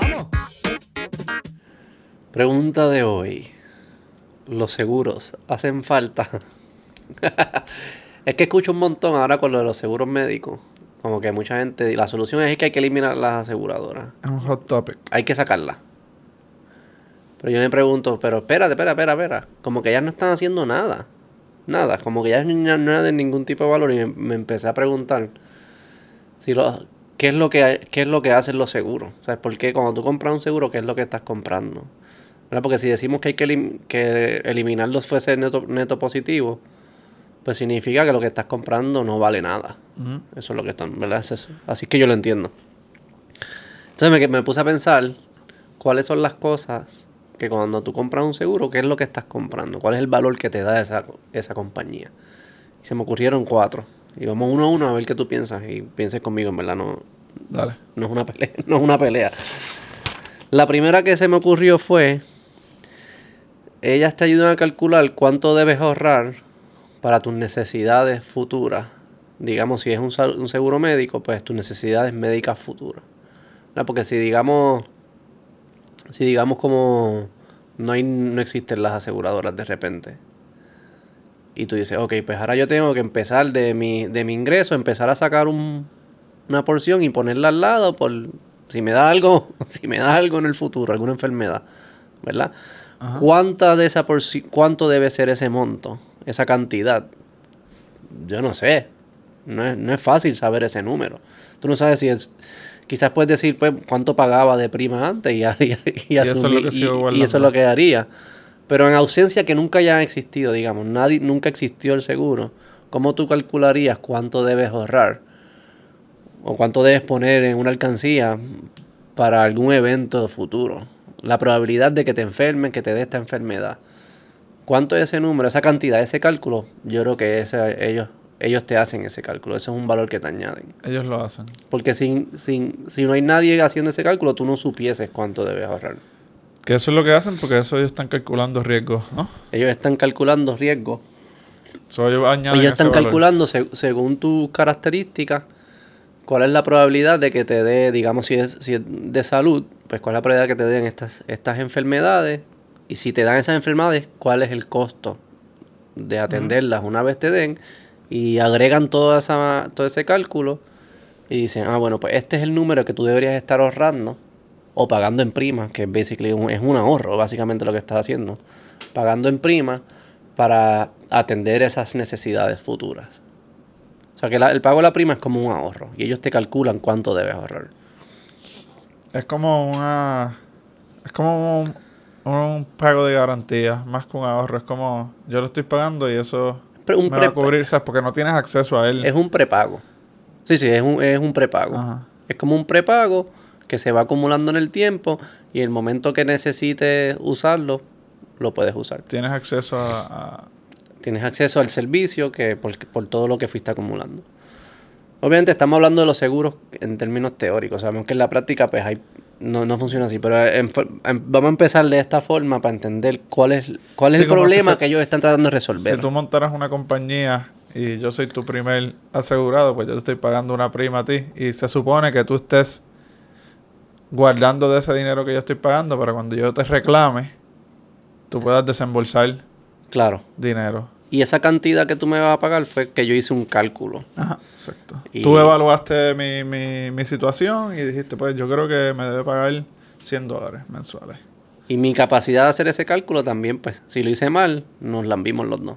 Vamos. Pregunta de hoy. ¿Los seguros hacen falta? es que escucho un montón ahora con lo de los seguros médicos. Como que mucha gente... La solución es que hay que eliminar las aseguradoras. Es un hot topic. Hay que sacarlas. Pero yo me pregunto, pero espérate, espera, espera, espera. Como que ellas no están haciendo nada. Nada. Como que ya no, no de ningún tipo de valor. Y me, me empecé a preguntar si lo, ¿qué, es lo que, qué es lo que hacen los seguros. Sea, ¿por qué cuando tú compras un seguro, qué es lo que estás comprando? ¿Verdad? Porque si decimos que hay que, elim que eliminarlos fuese neto, neto positivo, pues significa que lo que estás comprando no vale nada. Eso es lo que están, ¿verdad? Es eso. Así que yo lo entiendo. Entonces me, me puse a pensar cuáles son las cosas que cuando tú compras un seguro, ¿qué es lo que estás comprando? ¿Cuál es el valor que te da esa, esa compañía? Y se me ocurrieron cuatro. Y vamos uno a uno a ver qué tú piensas. Y pienses conmigo, en verdad, no, Dale. no es una pelea. No es una pelea. La primera que se me ocurrió fue, ellas te ayudan a calcular cuánto debes ahorrar para tus necesidades futuras. Digamos, si es un, un seguro médico, pues tus necesidades médicas futuras. ¿Verdad? Porque si digamos, si digamos como no, hay, no existen las aseguradoras de repente. Y tú dices, ok, pues ahora yo tengo que empezar de mi, de mi ingreso, empezar a sacar un, una porción y ponerla al lado por si me da algo, si me da algo en el futuro, alguna enfermedad, ¿verdad? ¿Cuánta de esa porci- cuánto debe ser ese monto, esa cantidad? Yo no sé. No es, no es fácil saber ese número. Tú no sabes si es quizás puedes decir pues cuánto pagaba de prima antes y, y, y eso es lo asumir- que y- eso es lo que haría. Pero en ausencia que nunca haya existido, digamos, nadie, nunca existió el seguro, ¿cómo tú calcularías cuánto debes ahorrar? O cuánto debes poner en una alcancía para algún evento futuro. La probabilidad de que te enfermen, que te dé esta enfermedad. ¿Cuánto es ese número, esa cantidad, ese cálculo? Yo creo que ese- ellos, ellos te hacen ese cálculo. Eso es un valor que te añaden. Ellos lo hacen. Porque sin, sin, si no hay nadie haciendo ese cálculo, tú no supieses cuánto debes ahorrar. Que eso es lo que hacen porque eso ellos están calculando riesgos, ¿no? Ellos están calculando riesgos. So, ellos están calculando se- según tus características cuál es la probabilidad de que te dé, digamos, si es, si es de salud, pues cuál es la probabilidad que te den estas, estas enfermedades. Y si te dan esas enfermedades, cuál es el costo de atenderlas una vez te den. Y agregan toda esa, todo ese cálculo y dicen, ah, bueno, pues este es el número que tú deberías estar ahorrando o pagando en prima, que basically un- es un ahorro, básicamente lo que estás haciendo. Pagando en prima para atender esas necesidades futuras. O sea que la- el pago de la prima es como un ahorro y ellos te calculan cuánto debes ahorrar. Es como una... Es como un, un pago de garantía, más que un ahorro. Es como, yo lo estoy pagando y eso Pre- un me va a cubrir, ¿sabes? Porque no tienes acceso a él. Es un prepago. Sí, sí, es un, es un prepago. Ajá. Es como un prepago que se va acumulando en el tiempo y el momento que necesites usarlo, lo puedes usar. Tienes acceso a... a- Tienes acceso al servicio que por, por todo lo que fuiste acumulando. Obviamente estamos hablando de los seguros en términos teóricos. Sabemos que en la práctica pues hay, no, no funciona así. Pero en for- en- vamos a empezar de esta forma para entender cuál es, cuál es Sí, el si problema que ellos están tratando de resolver. Si tú montaras una compañía y yo soy tu primer asegurado, pues yo te estoy pagando una prima a ti. Y se supone que tú estés guardando de ese dinero que yo estoy pagando para cuando yo te reclame, tú puedas desembolsar Claro. dinero. Y esa cantidad que tú me vas a pagar fue que yo hice un cálculo. Ajá, exacto. Y- Tú evaluaste mi, mi, mi situación y dijiste, pues yo creo que me debe pagar 100 dólares mensuales. Y mi capacidad de hacer ese cálculo también, pues, si lo hice mal, nos lambimos los dos.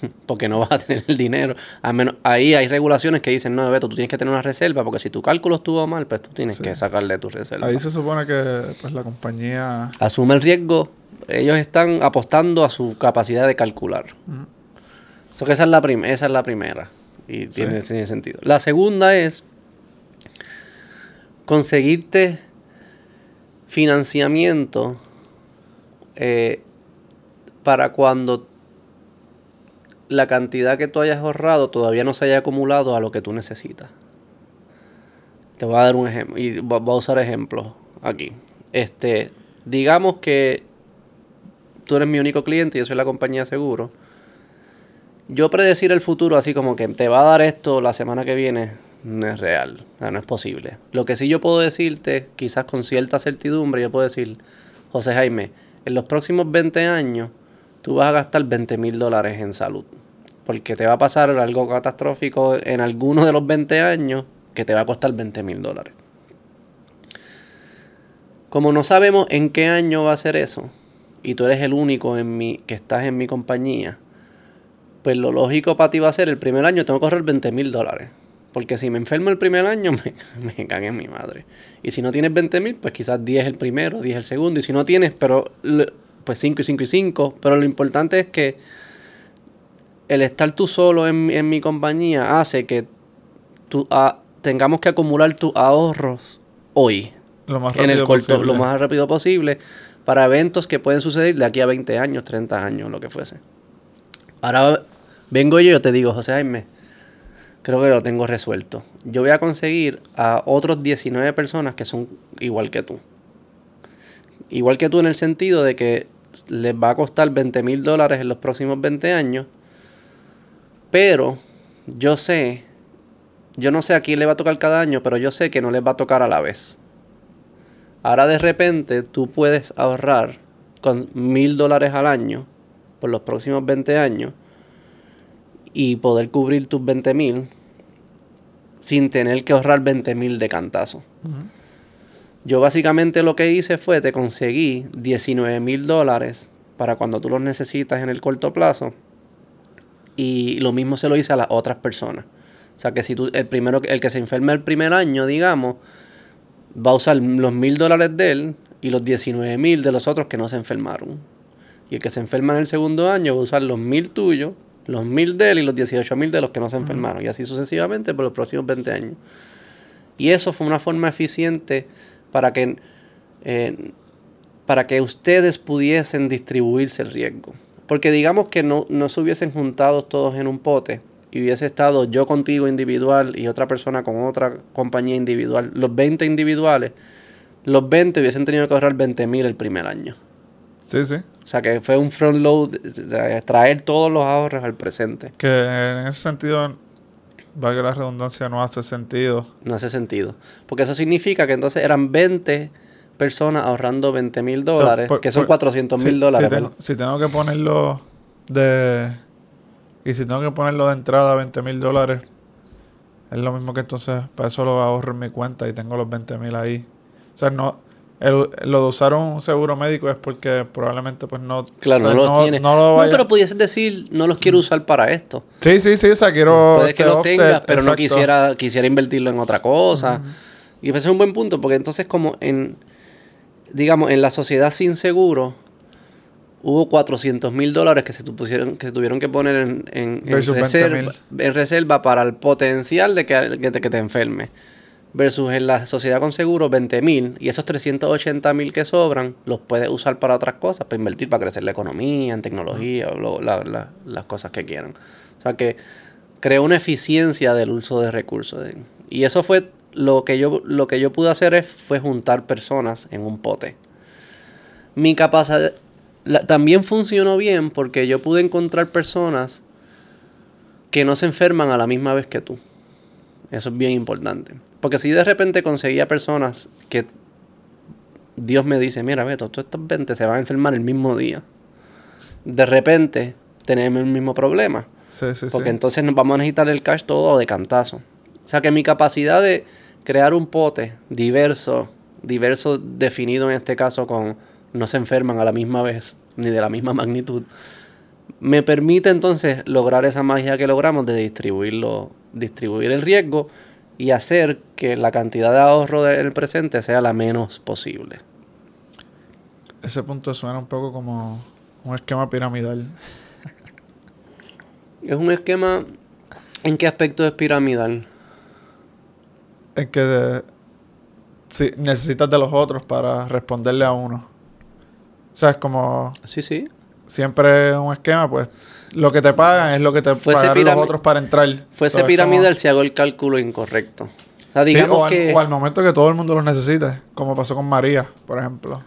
porque no vas a tener el dinero. A menos, ahí hay regulaciones que dicen, no, Beto, tú tienes que tener una reserva, porque si tu cálculo estuvo mal, pues tú tienes Sí. que sacarle tu reserva. Ahí se supone que pues la compañía... Asume el riesgo, ellos están apostando a su capacidad de calcular. So que esa es la, esa es la primera. Y tiene, tiene sentido. La segunda es conseguirte financiamiento eh, para cuando la cantidad que tú hayas ahorrado todavía no se haya acumulado a lo que tú necesitas. Te voy a dar un ejemplo y vo- voy a usar ejemplos aquí. Este, digamos que tú eres mi único cliente y yo soy la compañía de seguro. Yo predecir el futuro así como que te va a dar esto la semana que viene no es real, no es posible. Lo que sí yo puedo decirte, quizás con cierta certidumbre, yo puedo decir, José Jaime, en los próximos 20 años tú vas a gastar 20 mil dólares en salud. Porque te va a pasar algo catastrófico en alguno de los 20 años que te va a costar 20 mil dólares. Como no sabemos en qué año va a ser eso, y tú eres el único en mi, que estás en mi compañía, pues lo lógico para ti va a ser el primer año tengo que ahorrar 20 mil dólares. Porque si me enfermo el primer año, me, me cagué en mi madre. Y si no tienes 20 mil, pues quizás 10 el primero, 10 el segundo. Y si no tienes, pero pues 5 y 5 y 5. Pero lo importante es que el estar tú solo en, en mi compañía hace que tú, ah, tengamos que acumular tus ahorros hoy. Lo más en el rápido corto, posible. lo más rápido posible para eventos que pueden suceder de aquí a 20 años, 30 años, lo que fuese. Ahora vengo yo y yo te digo, José Jaime, creo que lo tengo resuelto. Yo voy a conseguir a otros 19 personas que son igual que tú. Igual que tú en el sentido de que les va a costar 20 mil dólares en los próximos 20 años, pero yo sé, yo no sé a quién le va a tocar cada año, pero yo sé que no les va a tocar a la vez. Ahora de repente tú puedes ahorrar con mil dólares al año por los próximos 20 años y poder cubrir tus 20 mil sin tener que ahorrar 20 mil de cantazo. Yo básicamente lo que hice fue te conseguí 19 mil dólares para cuando tú los necesitas en el corto plazo y lo mismo se lo hice a las otras personas. O sea que si tú, el primero, el que se enferma el primer año, digamos, va a usar los mil dólares de él y los 19 mil de los otros que no se enfermaron. Y el que se enferma en el segundo año va a usar los mil tuyos, los mil de él y los 18 mil de los que no se enfermaron. Y así sucesivamente por los próximos 20 años. Y eso fue una forma eficiente para que, eh, para que ustedes pudiesen distribuirse el riesgo. Porque digamos que no, no se hubiesen juntado todos en un pote y hubiese estado yo contigo individual y otra persona con otra compañía individual, los 20 individuales, los 20 hubiesen tenido que ahorrar 20 mil el primer año. Sí, sí. O sea que fue un front load, o sea, traer todos los ahorros al presente. Que en ese sentido, valga la redundancia, no hace sentido. No hace sentido. Porque eso significa que entonces eran 20 personas ahorrando 20 mil dólares, por- que son por- 400 mil si- dólares. Si, tengo- si tengo que ponerlo de. Y si tengo que ponerlo de entrada 20 mil dólares, es lo mismo que entonces para eso lo ahorro en mi cuenta y tengo los 20 mil ahí. O sea, no. El- lo de usar un seguro médico es porque probablemente pues no. Claro, o sea, no los tienes. no lo vaya- pero pudieses decir, no los quiero usar para esto. Sí, sí, sí, o sea, quiero. Puede que este los offset, tengas, pero no quisiera, quisiera invertirlo en otra cosa. Y ese es un buen punto, porque entonces como en, digamos, en la sociedad sin seguro, hubo 400 mil dólares que se pusieron, que tuvieron que poner en, en, en Versus 20.000. reserva, en reserva para el potencial de que, que te, que te enferme. Versus en la sociedad con seguro 20 mil y esos 380 mil que sobran los puedes usar para otras cosas, para invertir, para crecer la economía, en tecnología, lo- la- la- las cosas que quieran. O sea que creó una eficiencia del uso de recursos. Y eso fue lo que yo, lo que yo pude hacer es, fue juntar personas en un pote. Mi capacidad también funcionó bien porque yo pude encontrar personas que no se enferman a la misma vez que tú. Eso es bien importante. Porque si de repente conseguía personas que Dios me dice, mira, Beto, todos estos 20 se van a enfermar el mismo día. De repente tenemos el mismo problema. Sí, sí, Porque sí. entonces nos vamos a necesitar el cash todo de cantazo. O sea que mi capacidad de crear un pote diverso, diverso definido en este caso con no se enferman a la misma vez, ni de la misma magnitud, me permite entonces lograr esa magia que logramos de distribuirlo, distribuir el riesgo y hacer que la cantidad de ahorro del presente sea la menos posible. Ese punto suena un poco como un esquema piramidal. Es un esquema, ¿en qué aspecto es piramidal? Es que de- sí, necesitas de los otros para responderle a uno. O sea, es como Sí, sí. Siempre un esquema, pues lo que te pagan es lo que te Fuese pagan los otros para entrar. Fuese piramidal si hago el cálculo incorrecto. O sea, como- Sí, digamos o, al, que o al momento que todo el mundo los necesite, como pasó con María, por ejemplo.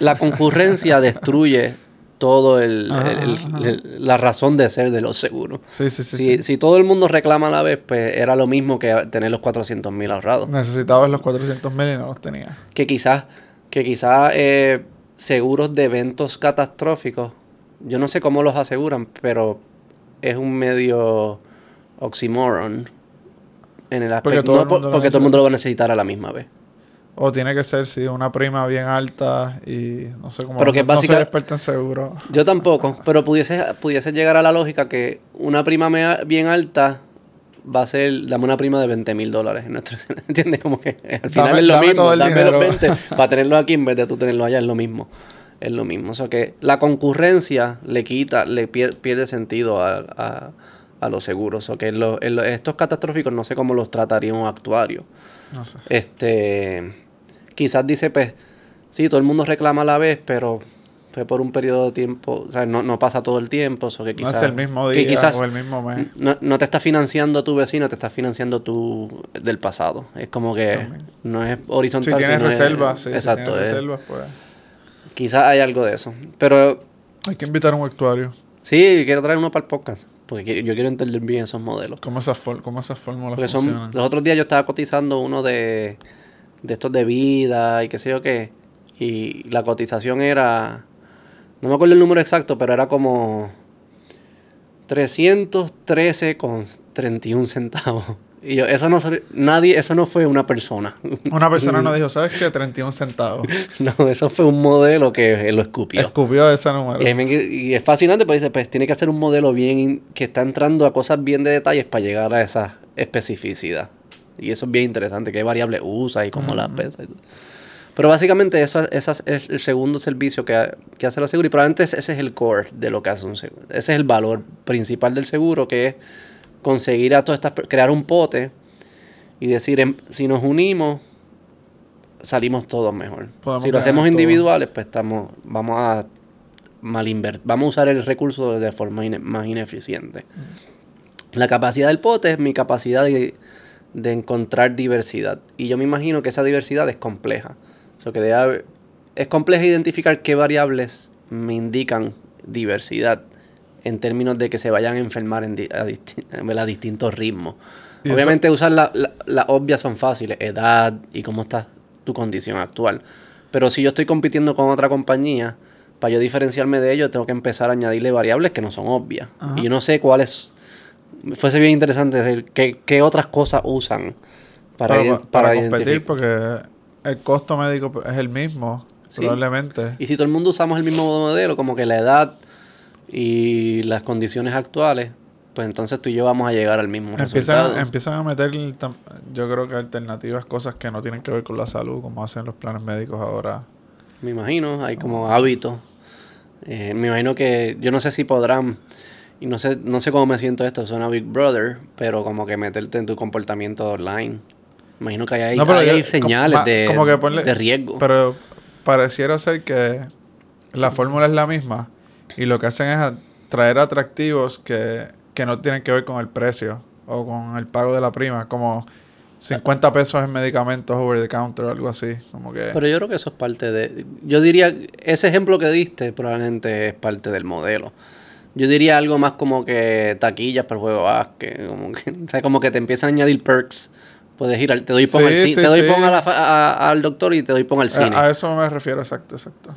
la concurrencia destruye todo el, Ajá, el- ajá. el- la razón de ser de los seguros. Sí, sí, sí. si, sí. si todo el mundo reclama a la vez, pues era lo mismo que tener los 400 mil ahorrados. Necesitabas los 400 mil y no los tenías. Que quizás, que quizás eh, seguros de eventos catastróficos, yo no sé cómo los aseguran, pero es un medio oxymoron en el aspecto. todo el no mundo porque todo el mundo lo va a necesitar a la misma vez. O tiene que ser, sí, una prima bien alta y no sé cómo. Pero que no, soy experto en seguro. Yo tampoco, pero pudiese, pudiese llegar a la lógica que una prima mea- bien alta va a ser, dame una prima de 20 mil dólares. en nuestro- ¿Entiendes? Como que al final Dame- es lo dame mismo. todo el dame dinero. los 20 para tenerlo aquí en vez de tú tenerlo allá, es lo mismo. Es lo mismo. O sea que la concurrencia le quita, le pier- pierde sentido a, a- a los seguros. O que lo- en lo- estos catastróficos no sé cómo los trataría un actuario. No sé. Este, quizás dice, pues, sí, todo el mundo reclama a la vez, pero fue por un periodo de tiempo, o sea, no, no pasa todo el tiempo, o que No es el mismo que día quizás o el mismo mes. no, no te está financiando tu vecino, te está financiando tu del pasado. Es como que También. no es Si horizontal. tienes sino es- reservas, sí, exacto. si tienes es- reservas, pues quizás hay algo de eso. Pero hay que invitar a un actuario. sí, quiero traer uno para el podcast, porque yo quiero entender bien esos modelos. ¿Cómo esas, cómo esas fórmulas Porque son, funcionan? los otros días yo estaba cotizando uno de, de estos de vida y qué sé yo qué. Y la cotización era. No me acuerdo el número exacto, pero era como 313 con 31 centavos. Y yo, eso no, nadie, eso no fue una persona. Una persona nos dijo, ¿sabes qué? 31 centavos. no, eso fue un modelo que lo escupió. Escupió ese número. Y, es fascinante, porque dice, pues tiene que hacer un modelo bien que está entrando a cosas bien de detalles para llegar a esa especificidad. Y eso es bien interesante, qué variables usa y cómo las pesa. y todo. Pero básicamente eso, es el segundo servicio que, que hace la seguro y probablemente ese es el core de lo que hace un seguro. Ese es el valor principal del seguro, que es conseguir a todas estas, crear un pote y decir, em, si nos unimos, salimos todos mejor. Podemos si lo hacemos individuales, pues estamos, vamos a mal inver- vamos a usar el recurso de forma ine- más ineficiente. La capacidad del pote es mi capacidad de, de encontrar diversidad. Y yo me imagino que esa diversidad es compleja. O sea, que debe es compleja identificar qué variables me indican diversidad en términos de que se vayan a enfermar en di- a, disti- a distintos ritmos. Eso- Obviamente usar las la, las obvias son fáciles, edad y cómo está tu condición actual. Pero si yo estoy compitiendo con otra compañía, para yo diferenciarme de ellos, tengo que empezar a añadirle variables que no son obvias. Ajá. Y yo no sé cuáles. Fuese bien interesante ver qué, qué otras cosas usan para, para, para para competir porque el costo médico es el mismo, Sí. probablemente. Y si todo el mundo usamos el mismo modelo, como que la edad y las condiciones actuales, pues entonces tú y yo vamos a llegar al mismo resultado. Empiezan, empiezan a meter, yo creo que alternativas, cosas que no tienen que ver con la salud, como hacen los planes médicos ahora. Me imagino, hay como hábitos. Eh, me imagino que, yo no sé si podrán, y no sé, no sé cómo me siento esto, suena Big Brother, pero como que meterte en tu comportamiento online. Imagino que hay, No, pero ahí yo- hay como- señales de, como que ponle- de riesgo. Pero pareciera ser que la fórmula es la misma y lo que hacen es traer atractivos que, que no tienen que ver con el precio o con el pago de la prima, como 50 pesos en medicamentos over the counter o algo así. Como que... Pero yo creo que eso es parte de... Yo diría, ese ejemplo que diste probablemente es parte del modelo. Yo diría algo más como que taquillas para el juego de básquet, como que, o sea, como que te empiezan a añadir perks. Puedes ir al, te doy pon Sí, al cine, sí, te doy sí. pon a la fa- a- al doctor y te doy pon al cine. a, a eso me refiero, exacto, exacto.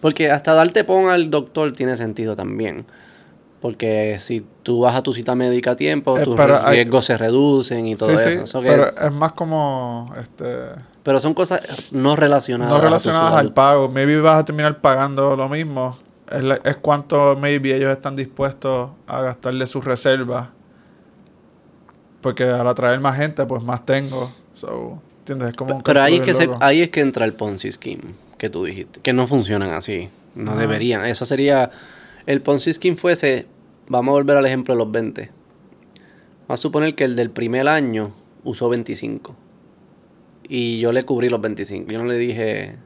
Porque hasta darte pon al doctor tiene sentido también. Porque si tú vas a tu cita médica a tiempo, Eh, tus pero hay- riesgos se reducen y todo eso. sí, Eso que- pero es más como este pero son cosas no relacionadas. no relacionadas al pago. Maybe vas a terminar pagando lo mismo. Es, la- es cuánto maybe ellos están dispuestos a gastarle sus reservas. Porque al atraer más gente, pues más tengo. So, ¿entiendes? Es como un Pero ahí es, que se, ahí es que entra el Ponzi Scheme que tú dijiste. Que no funcionan así. No Ajá. deberían. Eso sería... El Ponzi Scheme fuese... Vamos a volver al ejemplo de los 20. Vamos a suponer que el del primer año usó 25. Y yo le cubrí los 25. Yo no le dije...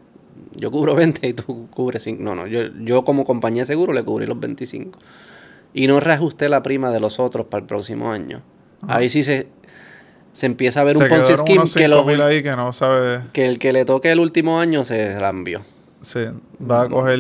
Yo cubro 20 y tú cubres 5. No, no. Yo, yo como compañía de seguro le cubrí los 25. Y no reajusté la prima de los otros para el próximo año. Ahí sí se... Se empieza a ver Se un Ponzi Scheme que los 5.000 ahí que no sabe... que el que le toque el último año se envió. Sí, va a coger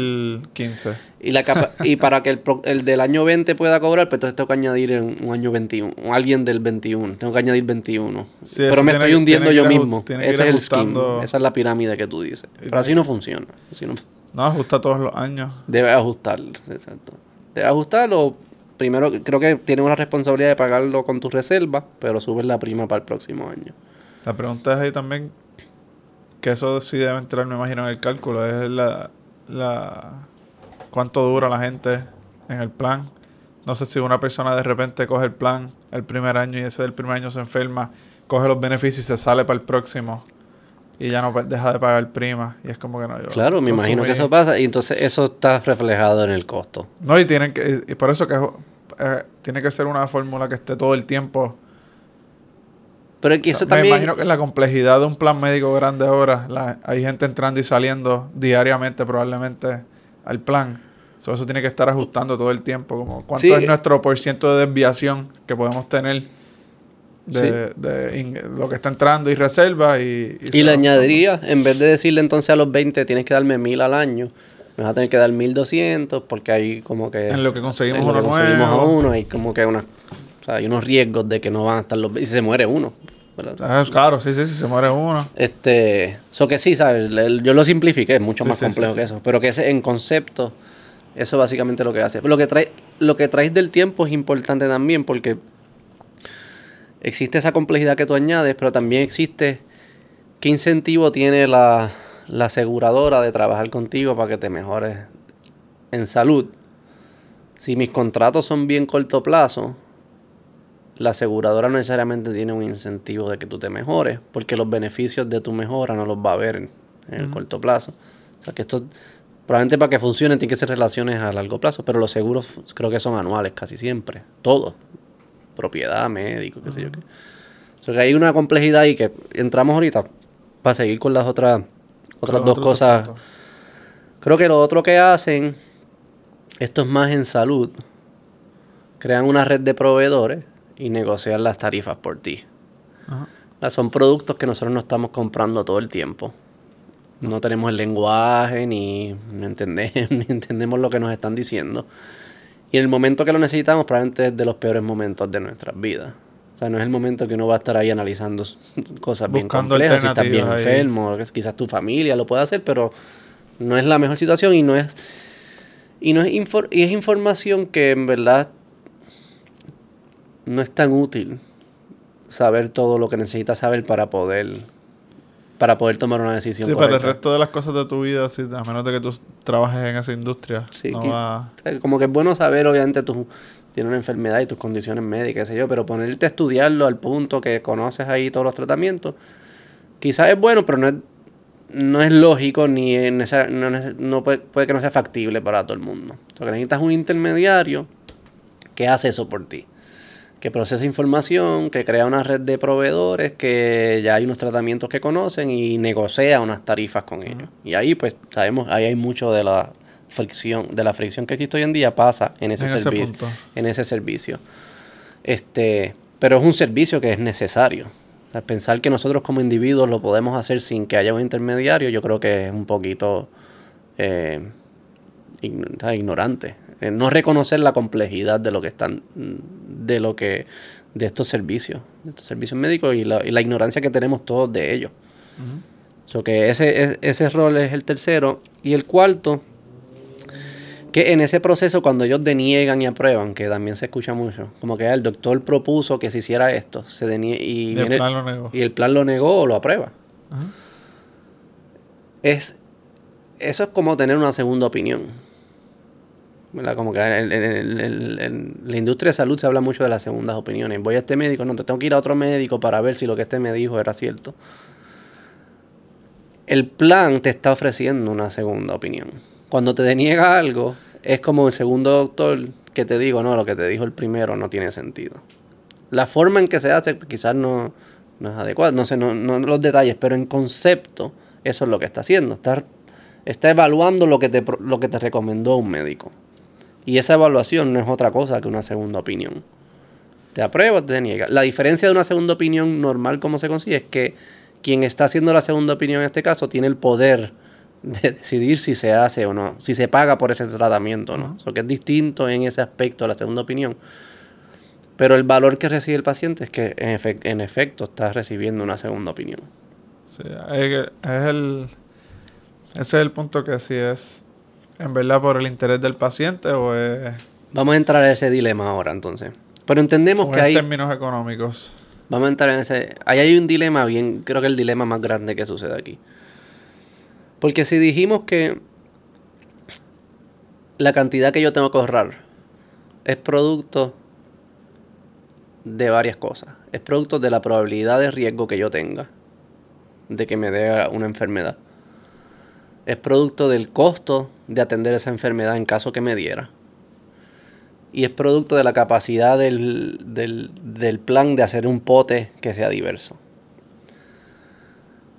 15. Y, la capa- y para que el, pro- el del año 20 pueda cobrar, pues entonces tengo que añadir en un año 21. o Alguien del 21. Tengo que añadir 21. Sí, Pero me estoy hundiendo yo mismo. Ese es el scheme. Esa es la pirámide que tú dices. Pero así no funciona. Así no, No, ajusta todos los años. debe ajustar. Exacto. Debe ajustarlo. Primero, creo que tienes una responsabilidad de pagarlo con tu reserva, pero subes la prima para el próximo año. La pregunta es ahí también, que eso sí debe entrar, me imagino, en el cálculo, es la, la cuánto dura la gente en el plan. No sé si una persona de repente coge el plan el primer año y ese del primer año se enferma, coge los beneficios y se sale para el próximo y ya no deja de pagar prima. Y es como que no, yo Claro, me imagino que eso pasa y entonces eso está reflejado en el costo. No, y tienen que, y por eso que eh, tiene que ser una fórmula que esté todo el tiempo. Pero que O sea, eso me también... imagino que la complejidad de un plan médico grande ahora, la- hay gente entrando y saliendo diariamente probablemente al plan. So, eso tiene que estar ajustando todo el tiempo, como cuánto Sí. es nuestro por ciento de desviación que podemos tener de, de in- lo que está entrando y reserva y... Y se le añadiría, en vez de decirle entonces a los 20 tienes que darme 1000 al año, me vas a tener que dar 1200 porque hay como que... En lo que conseguimos en lo uno que conseguimos a uno, hay como que una, o sea, hay unos riesgos de que no van a estar los... Y si se muere uno. ¿verdad? Ah, claro, sí, sí, sí, se muere uno. Este, eso que sí, ¿sabes? Yo lo simplifiqué, es mucho Sí, más sí, complejo sí, que eso. Pero que ese, en concepto, eso básicamente lo que hace. Lo que trae, lo que traes del tiempo es importante también porque existe esa complejidad que tú añades, pero también existe qué incentivo tiene la, la aseguradora de trabajar contigo para que te mejores en salud. Si mis contratos son bien corto plazo, la aseguradora no necesariamente tiene un incentivo de que tú te mejores, porque los beneficios de tu mejora no los va a ver en, en el corto plazo. O sea que esto, probablemente para que funcione, tiene que ser relaciones a largo plazo, pero los seguros creo que son anuales casi siempre, todos. Propiedad, médico, qué sé yo qué. O sea que hay una complejidad ahí que entramos ahorita para seguir con las otras, otras dos cosas. Creo que lo otro que hacen, esto es más en salud, crean una red de proveedores y negocian las tarifas por ti. Ajá. Son productos que nosotros no estamos comprando todo el tiempo. No tenemos el lenguaje, ni, entendemos, ni entendemos lo que nos están diciendo. Y en el momento que lo necesitamos, probablemente es de los peores momentos de nuestras vidas. Sea, no es el momento que uno va a estar ahí analizando cosas bien Buscando complejas, si estás bien ahí. enfermo, quizás tu familia lo puede hacer, pero no es la mejor situación y no es y no es infor- y es información que en verdad no es tan útil saber todo lo que necesitas saber para poder para poder tomar una decisión Sí, para el correcta. resto de las cosas de tu vida, a menos de que tú trabajes en esa industria, Sí, no que- va... O sea, como que es bueno saber, obviamente, tú tienes una enfermedad y tus condiciones médicas, qué sé yo, pero ponerte a estudiarlo al punto que conoces ahí todos los tratamientos, quizás es bueno, pero no es, no es lógico ni es necesar- no, puede, puede que no sea factible para todo el mundo. Necesitas un intermediario que hace eso por ti. Que procesa información, que crea una red de proveedores, que ya hay unos tratamientos que conocen y negocia unas tarifas con ellos. Y ahí, pues, sabemos, ahí hay mucho de la fricción, de la fricción que existe hoy en día pasa en ese En ese servicio. en ese servicio. Este, pero es un servicio que es necesario. O sea, pensar que nosotros como individuos lo podemos hacer sin que haya un intermediario, yo creo que es un poquito eh, ignorante. Eh, no reconocer la complejidad de lo que están, de lo que, de estos servicios, de estos servicios médicos y la, y la ignorancia que tenemos todos de ellos. So que ese, es- ese rol es el tercero. Y el cuarto, que en ese proceso cuando ellos deniegan y aprueban, que también se escucha mucho, como que ah, el doctor propuso que se hiciera esto, se denie- y, Y el plan lo negó. y el plan lo negó o lo aprueba. Ajá. Es, eso es como tener una segunda opinión. ¿verdad? Como que en, en- en- en- en la industria de salud se habla mucho de las segundas opiniones. Voy a este médico, no, te tengo que ir a otro médico para ver si lo que este me dijo era cierto. El plan te está ofreciendo una segunda opinión. Cuando te deniega algo, es como el segundo doctor que te digo, no, lo que te dijo el primero no tiene sentido. La forma en que se hace quizás no, no es adecuada, no sé, no, no los detalles, pero en concepto eso es lo que está haciendo. Está, está evaluando lo que, te, lo que te recomendó un médico. Y esa evaluación no es otra cosa que una segunda opinión. Te aprueba o te niega. La diferencia de una segunda opinión normal, como se consigue, es que quien está haciendo la segunda opinión en este caso tiene el poder de decidir si se hace o no, si se paga por ese tratamiento o no. Eso que es distinto en ese aspecto a la segunda opinión. Pero el valor que recibe el paciente es que en, efecto está recibiendo una segunda opinión. Sí, es el, ese es el punto que si es en verdad por el interés del paciente o es... Vamos a entrar a ese dilema ahora entonces. Pero entendemos que hay... términos económicos. Vamos a entrar en ese... Ahí hay un dilema bien, creo que el dilema más grande que sucede aquí. Porque si dijimos que la cantidad que yo tengo que ahorrar es producto de varias cosas. Es producto de la probabilidad de riesgo que yo tenga de que me dé una enfermedad. Es producto del costo de atender esa enfermedad en caso que me diera. Y es producto de la capacidad del, del plan de hacer un pote que sea diverso.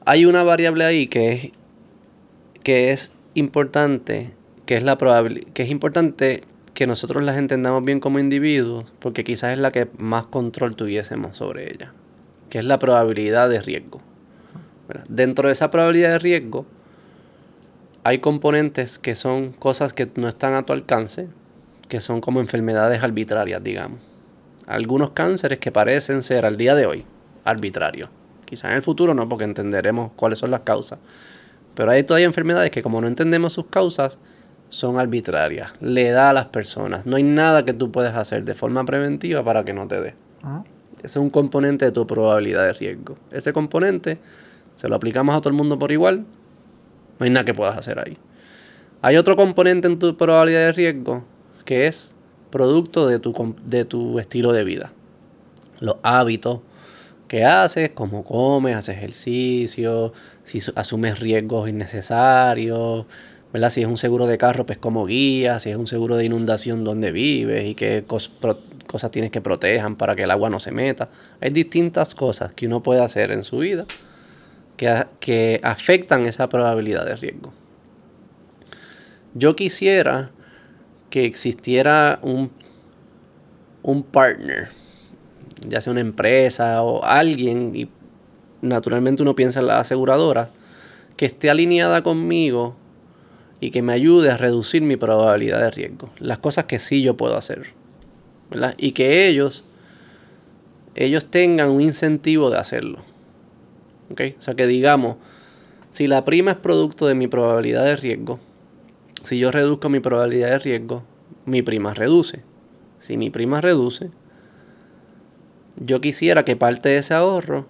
Hay una variable ahí que es, que es importante, que es la que es importante que nosotros las entendamos bien como individuos, porque quizás es la que más control tuviésemos sobre ella, que es la probabilidad de riesgo. Dentro de esa probabilidad de riesgo hay componentes que son cosas que no están a tu alcance, que son como enfermedades arbitrarias, digamos. Algunos cánceres que parecen ser al día de hoy arbitrarios. Quizás en el futuro no, porque entenderemos cuáles son las causas. Pero hay todavía enfermedades que como no entendemos sus causas, son arbitrarias. Le da a las personas. No hay nada que tú puedas hacer de forma preventiva para que no te dé. Ah. Ese es un componente de tu probabilidad de riesgo. Ese componente se lo aplicamos a todo el mundo por igual. No hay nada que puedas hacer ahí. Hay otro componente en tu probabilidad de riesgo que es producto de tu, de tu estilo de vida. Los hábitos que haces, cómo comes, haces ejercicio, si asumes riesgos innecesarios, si es un seguro de carro, pues como guía, si es un seguro de inundación, donde vives y qué cosas tienes que protejan para que el agua no se meta. Hay distintas cosas que uno puede hacer en su vida que, que afectan esa probabilidad de riesgo. Yo quisiera que existiera un, un partner, ya sea una empresa o alguien, y naturalmente uno piensa en la aseguradora, que esté alineada conmigo y que me ayude a reducir mi probabilidad de riesgo. Las cosas que sí yo puedo hacer. Y que ellos, ellos tengan un incentivo de hacerlo. O sea que digamos, si la prima es producto de mi probabilidad de riesgo, si yo reduzco mi probabilidad de riesgo, mi prima reduce. Si mi prima reduce, yo quisiera que parte de ese ahorro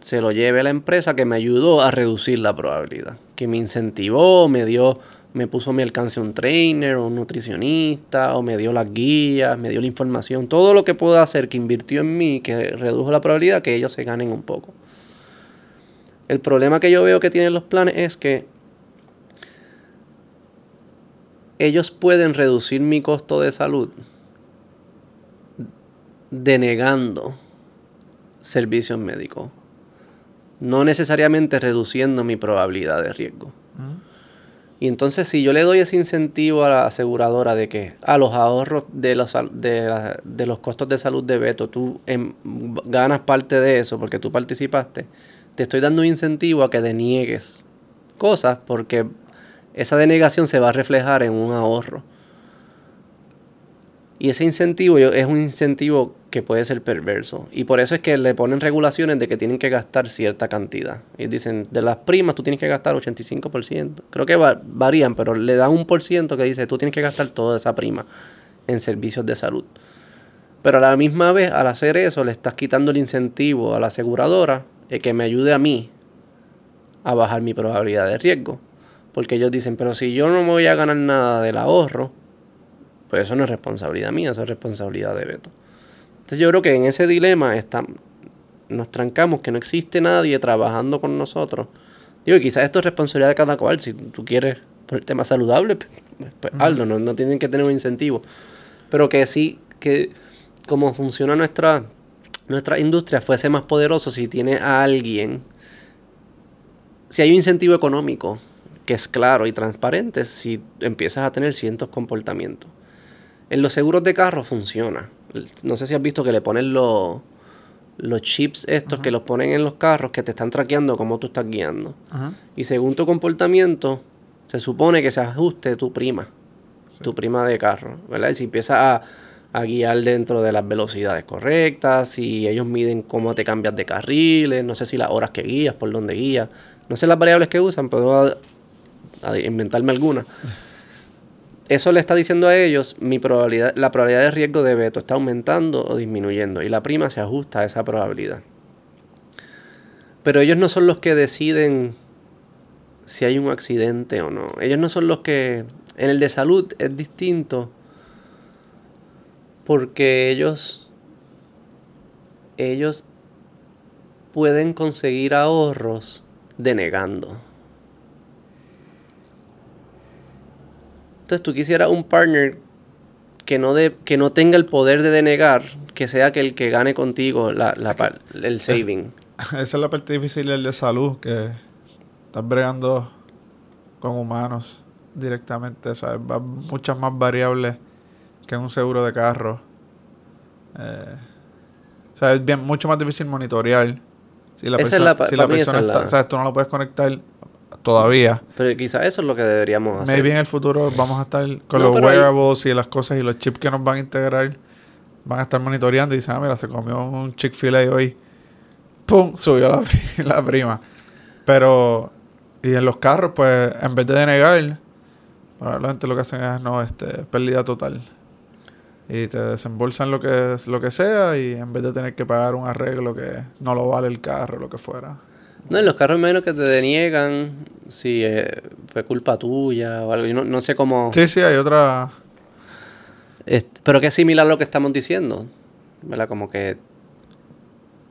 se lo lleve a la empresa que me ayudó a reducir la probabilidad, que me incentivó, me dio, me puso a mi alcance un trainer o un nutricionista, o me dio las guías, me dio la información, todo lo que puedo hacer que invirtió en mí, que redujo la probabilidad que ellos se ganen un poco. El problema que yo veo que tienen los planes es que ellos pueden reducir mi costo de salud denegando servicios médicos no necesariamente reduciendo mi probabilidad de riesgo. Y entonces si yo le doy ese incentivo a la aseguradora de que a los ahorros de los, de, los costos de salud de Beto, tú em, ganas parte de eso porque tú participaste, te estoy dando un incentivo a que deniegues cosas porque esa denegación se va a reflejar en un ahorro. Y ese incentivo es un incentivo que puede ser perverso. Y por eso es que le ponen regulaciones de que tienen que gastar cierta cantidad. Y dicen, de las primas tú tienes que gastar 85%. Creo que varían, pero le dan un por ciento que dice, tú tienes que gastar toda esa prima en servicios de salud. Pero a la misma vez, al hacer eso, le estás quitando el incentivo a la aseguradora de que me ayude a mí a bajar mi probabilidad de riesgo. Porque ellos dicen, pero si yo no me voy a ganar nada del ahorro, pues eso no es responsabilidad mía, eso es responsabilidad de Beto. Entonces yo creo que en ese dilema está, nos trancamos, que no existe nadie trabajando con nosotros. Digo, quizás esto es responsabilidad de cada cual. Si tú quieres por el tema saludable, pues, pues hazlo, no, tienen que tener un incentivo. Pero que sí, que como funciona nuestra, nuestra industria, fuese más poderoso si tiene a alguien, si hay un incentivo económico que es claro y transparente, si empiezas a tener ciertos comportamientos. En los seguros de carro funciona. No sé si has visto que le ponen los, los chips estos que los ponen en los carros que te están traqueando cómo tú estás guiando. Ajá. Y según tu comportamiento, se supone que se ajuste tu prima, tu prima de carro, ¿verdad? Y si empiezas a, a guiar dentro de las velocidades correctas, si ellos miden cómo te cambias de carriles, no sé si las horas que guías, por dónde guías, no sé las variables que usan, puedo a- a inventarme alguna. Eso le está diciendo a ellos, mi probabilidad, la probabilidad de riesgo de veto está aumentando o disminuyendo y la prima se ajusta a esa probabilidad. Pero ellos no son los que deciden si hay un accidente o no. Ellos no son los que... En el de salud es distinto porque ellos... Ellos pueden conseguir ahorros denegando. Entonces tú quisieras un partner que no, de, que no tenga el poder de denegar, que sea que el que gane contigo la, la par- el saving. Esa es la parte difícil del de salud, que estás bregando con humanos directamente. O sea, va muchas más variables que un seguro de carro. Eh, o sea, es bien, mucho más difícil monitorear. Si la Esa es persona, la pa- si la persona es está... la- O sea, tú no lo puedes conectar todavía. Pero quizás eso es lo que deberíamos hacer. Maybe en el futuro vamos a estar con No, los wearables y las cosas y los chips que nos van a integrar. Van a estar monitoreando y dicen, ah, mira, se comió un Chick-fil-A hoy. ¡Pum! Subió la, pri- la prima. Pero, y en los carros, pues, en vez de denegar, probablemente lo que hacen es, no, este, pérdida total. Y te desembolsan lo que, lo que sea y en vez de tener que pagar un arreglo que no lo vale el carro, lo que fuera. No, en los carros menos que te deniegan si eh, fue culpa tuya o algo. Yo no, no sé cómo... Sí, sí, hay otra... Este, pero que es similar a lo que estamos diciendo. ¿Verdad? Como que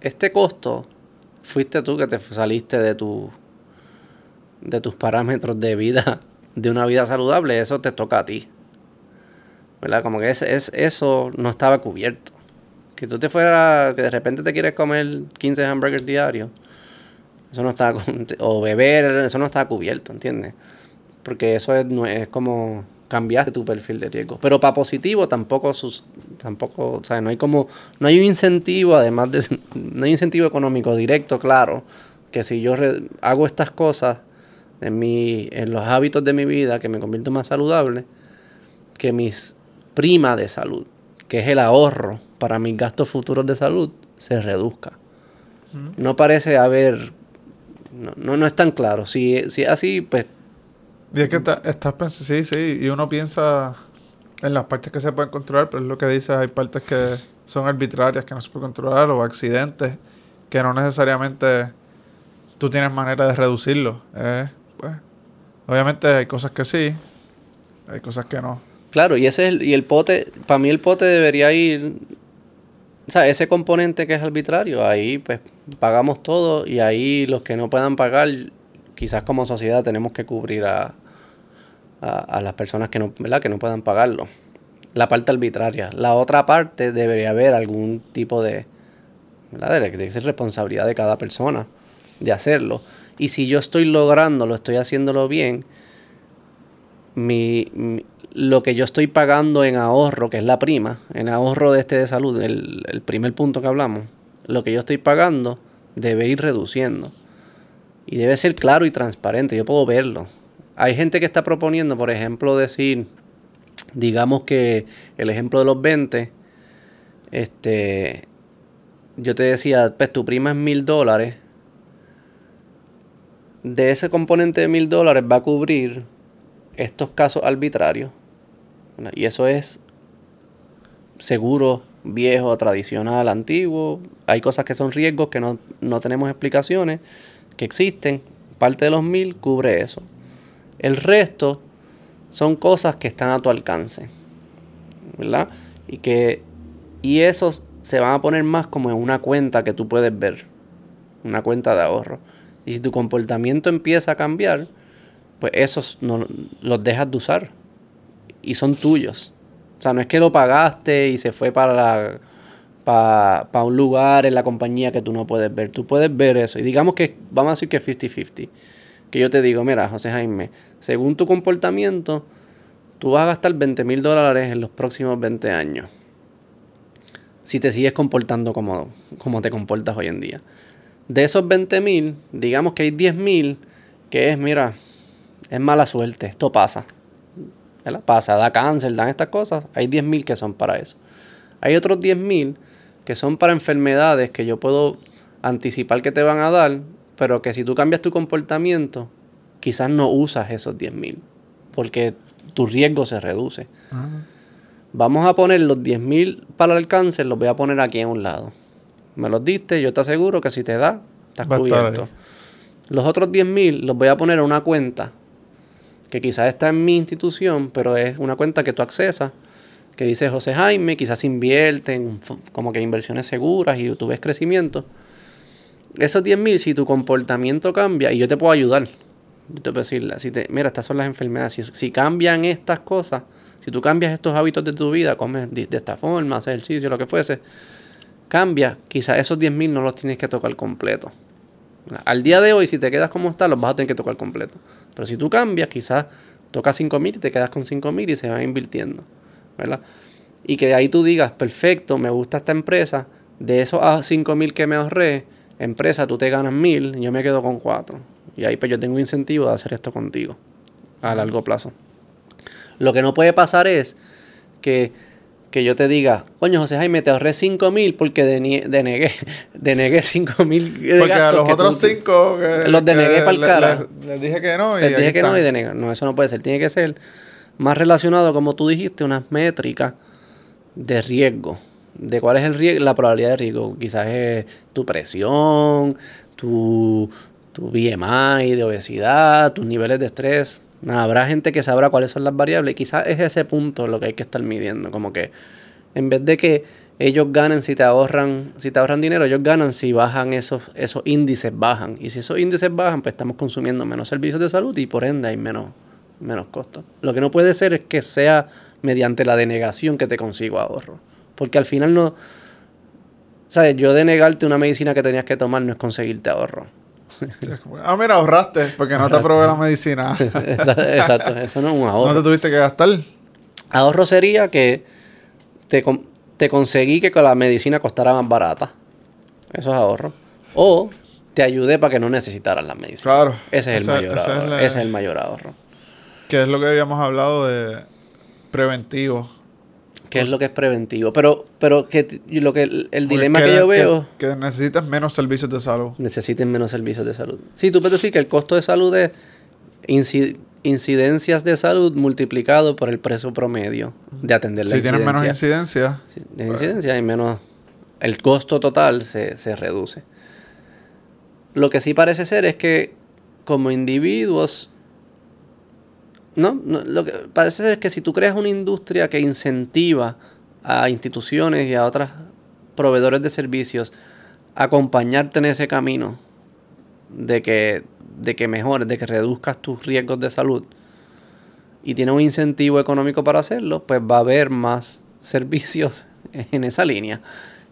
este costo fuiste tú que te saliste de tu de tus parámetros de vida, de una vida saludable, eso te toca a ti. ¿Verdad? Como que es, es, eso no estaba cubierto. Que tú te fueras, que de repente te quieres comer 15 hamburgers diarios, eso no cu- o beber, eso no estaba cubierto, ¿entiendes? Porque eso es, no es como cambiaste tu perfil de riesgo. Pero para positivo tampoco, sus, tampoco, o sea, no hay como, no hay un incentivo, además de, no hay incentivo económico directo, claro, que si yo re- hago estas cosas en, mi, en los hábitos de mi vida, que me convierto más saludable, que mis prima de salud, que es el ahorro para mis gastos futuros de salud, se reduzca. No parece haber, no, no, no es tan claro. Si, si es así, pues Y es que está- estás pensando, sí, sí, y uno piensa en las partes que se pueden controlar, pero es lo que dices, hay partes que son arbitrarias, que no se pueden controlar, o accidentes, que no necesariamente tú tienes manera de reducirlo. Eh, pues, obviamente hay cosas que sí, hay cosas que no. Claro, y ese es el, y el pote, para mí el pote debería ir, o sea, ese componente que es arbitrario, ahí pues pagamos todo y ahí los que no puedan pagar, quizás como sociedad tenemos que cubrir a, a, a las personas que no, ¿verdad? que no puedan pagarlo. La parte arbitraria. La otra parte debería haber algún tipo de, ¿verdad? De, de responsabilidad de cada persona de hacerlo. Y si yo estoy lográndolo, estoy haciéndolo bien, mi- lo que yo estoy pagando en ahorro, que es la prima, en ahorro de este de salud, el, el primer punto que hablamos, lo que yo estoy pagando debe ir reduciendo. Y debe ser claro y transparente, yo puedo verlo. Hay gente que está proponiendo, por ejemplo, decir, digamos que el ejemplo de los 20, este, yo te decía, pues tu prima es mil dólares, de ese componente de mil dólares va a cubrir estos casos arbitrarios. Y eso es seguro, viejo, tradicional, antiguo. Hay cosas que son riesgos que no, no tenemos explicaciones, que existen. Parte de los mil cubre eso. El resto son cosas que están a tu alcance. ¿Verdad? Y que. Y esos se van a poner más como en una cuenta que tú puedes ver. Una cuenta de ahorro. Y si tu comportamiento empieza a cambiar, pues esos no, los dejas de usar. Y son tuyos. O sea, no es que lo pagaste y se fue para para, para un lugar en la compañía que tú no puedes ver. Tú puedes ver eso. Y digamos que, vamos a decir que es 50-50. Que yo te digo, mira, José Jaime, según tu comportamiento, tú vas a gastar 20 mil dólares en los próximos 20 años. si te sigues comportando como, como te comportas hoy en día. De esos 20 mil, digamos que hay 10 mil que es, mira, es mala suerte, esto pasa. ¿Verdad? Pasa, da cáncer, dan estas cosas. Hay 10 mil que son para eso. Hay otros 10 mil que son para enfermedades que yo puedo anticipar que te van a dar, pero que si tú cambias tu comportamiento, quizás no usas esos 10 mil, porque tu riesgo se reduce. Vamos a poner los 10 mil para el cáncer, los voy a poner aquí a un lado. Me los diste, yo te aseguro que si te da, estás a cubierto. Los otros 10 mil los voy a poner en una cuenta que quizás está en mi institución, pero es una cuenta que tú accesas, que dice José Jaime, quizás invierte en fo- como que inversiones seguras y tú ves crecimiento. Esos 10 mil, si tu comportamiento cambia, y yo te puedo ayudar, yo te puedo decir, si te, mira, estas son las enfermedades, si, si cambian estas cosas, si tú cambias estos hábitos de tu vida, comes de, de esta forma, haces ejercicio, lo que fuese, cambia, quizás esos 10 mil no los tienes que tocar completo. Al día de hoy, si te quedas como está, los vas a tener que tocar completo. Pero si tú cambias, quizás tocas 5 mil y te quedas con 5 mil y se van invirtiendo. ¿Verdad? Y que de ahí tú digas, perfecto, me gusta esta empresa, de esos a 5 mil que me ahorré, empresa, tú te ganas mil, yo me quedo con 4. Y ahí pues yo tengo un incentivo de hacer esto contigo a largo plazo. Lo que no puede pasar es que, que yo te diga, coño José Jaime, te ahorré 5 mil porque denegué, denegué 5 mil de Porque a los otros tú- cinco que, Los denegué pa'l le- cara. le- Les dije que no. Y Les dije que no y denegar. No, eso no puede ser. Tiene que ser más relacionado, como tú dijiste, unas métricas de riesgo. De cuál es el riesgo, la probabilidad de riesgo. Quizás es tu presión, tu, tu BMI de obesidad, tus niveles de estrés. Habrá gente que sabrá cuáles son las variables. Quizás es ese punto lo que hay que estar midiendo. Como que en vez de que ellos ganen si te ahorran, si te ahorran dinero, ellos ganan si bajan esos, esos índices bajan. Y si esos índices bajan, pues estamos consumiendo menos servicios de salud y por ende hay menos, menos costos. Lo que no puede ser es que sea mediante la denegación que te consigo ahorro. Porque al final no. ¿Sabes? Yo denegarte una medicina que tenías que tomar no es conseguirte ahorro. Es Ah, mira, ahorraste porque no te aprobé la medicina. Exacto, eso no es un no ahorro. te tuviste que gastar. Ahorro sería que te, te conseguí que la medicina costara más barata. Eso es ahorro. O te ayudé para que no necesitaras la medicina. Claro. Ese es el mayor es ahorro. la- Ese es el mayor ahorro. Que es lo que habíamos hablado de preventivo. Que es lo que es preventivo. Pero, pero que lo que el, dilema que yo veo. Que, necesitas menos servicios de salud. necesiten menos servicios de salud. Sí, tú puedes decir que el costo de salud es inci- incidencias de salud multiplicado por el precio promedio de atender la Si tienes menos incidencia. incidencia, Sí, de incidencia y menos el costo total se, se reduce. Lo que sí parece ser es que como individuos no, lo que parece ser es que si tú creas una industria que incentiva a instituciones y a otros proveedores de servicios a acompañarte en ese camino de que, de que mejores, de que reduzcas tus riesgos de salud y tienes un incentivo económico para hacerlo, pues va a haber más servicios en esa línea.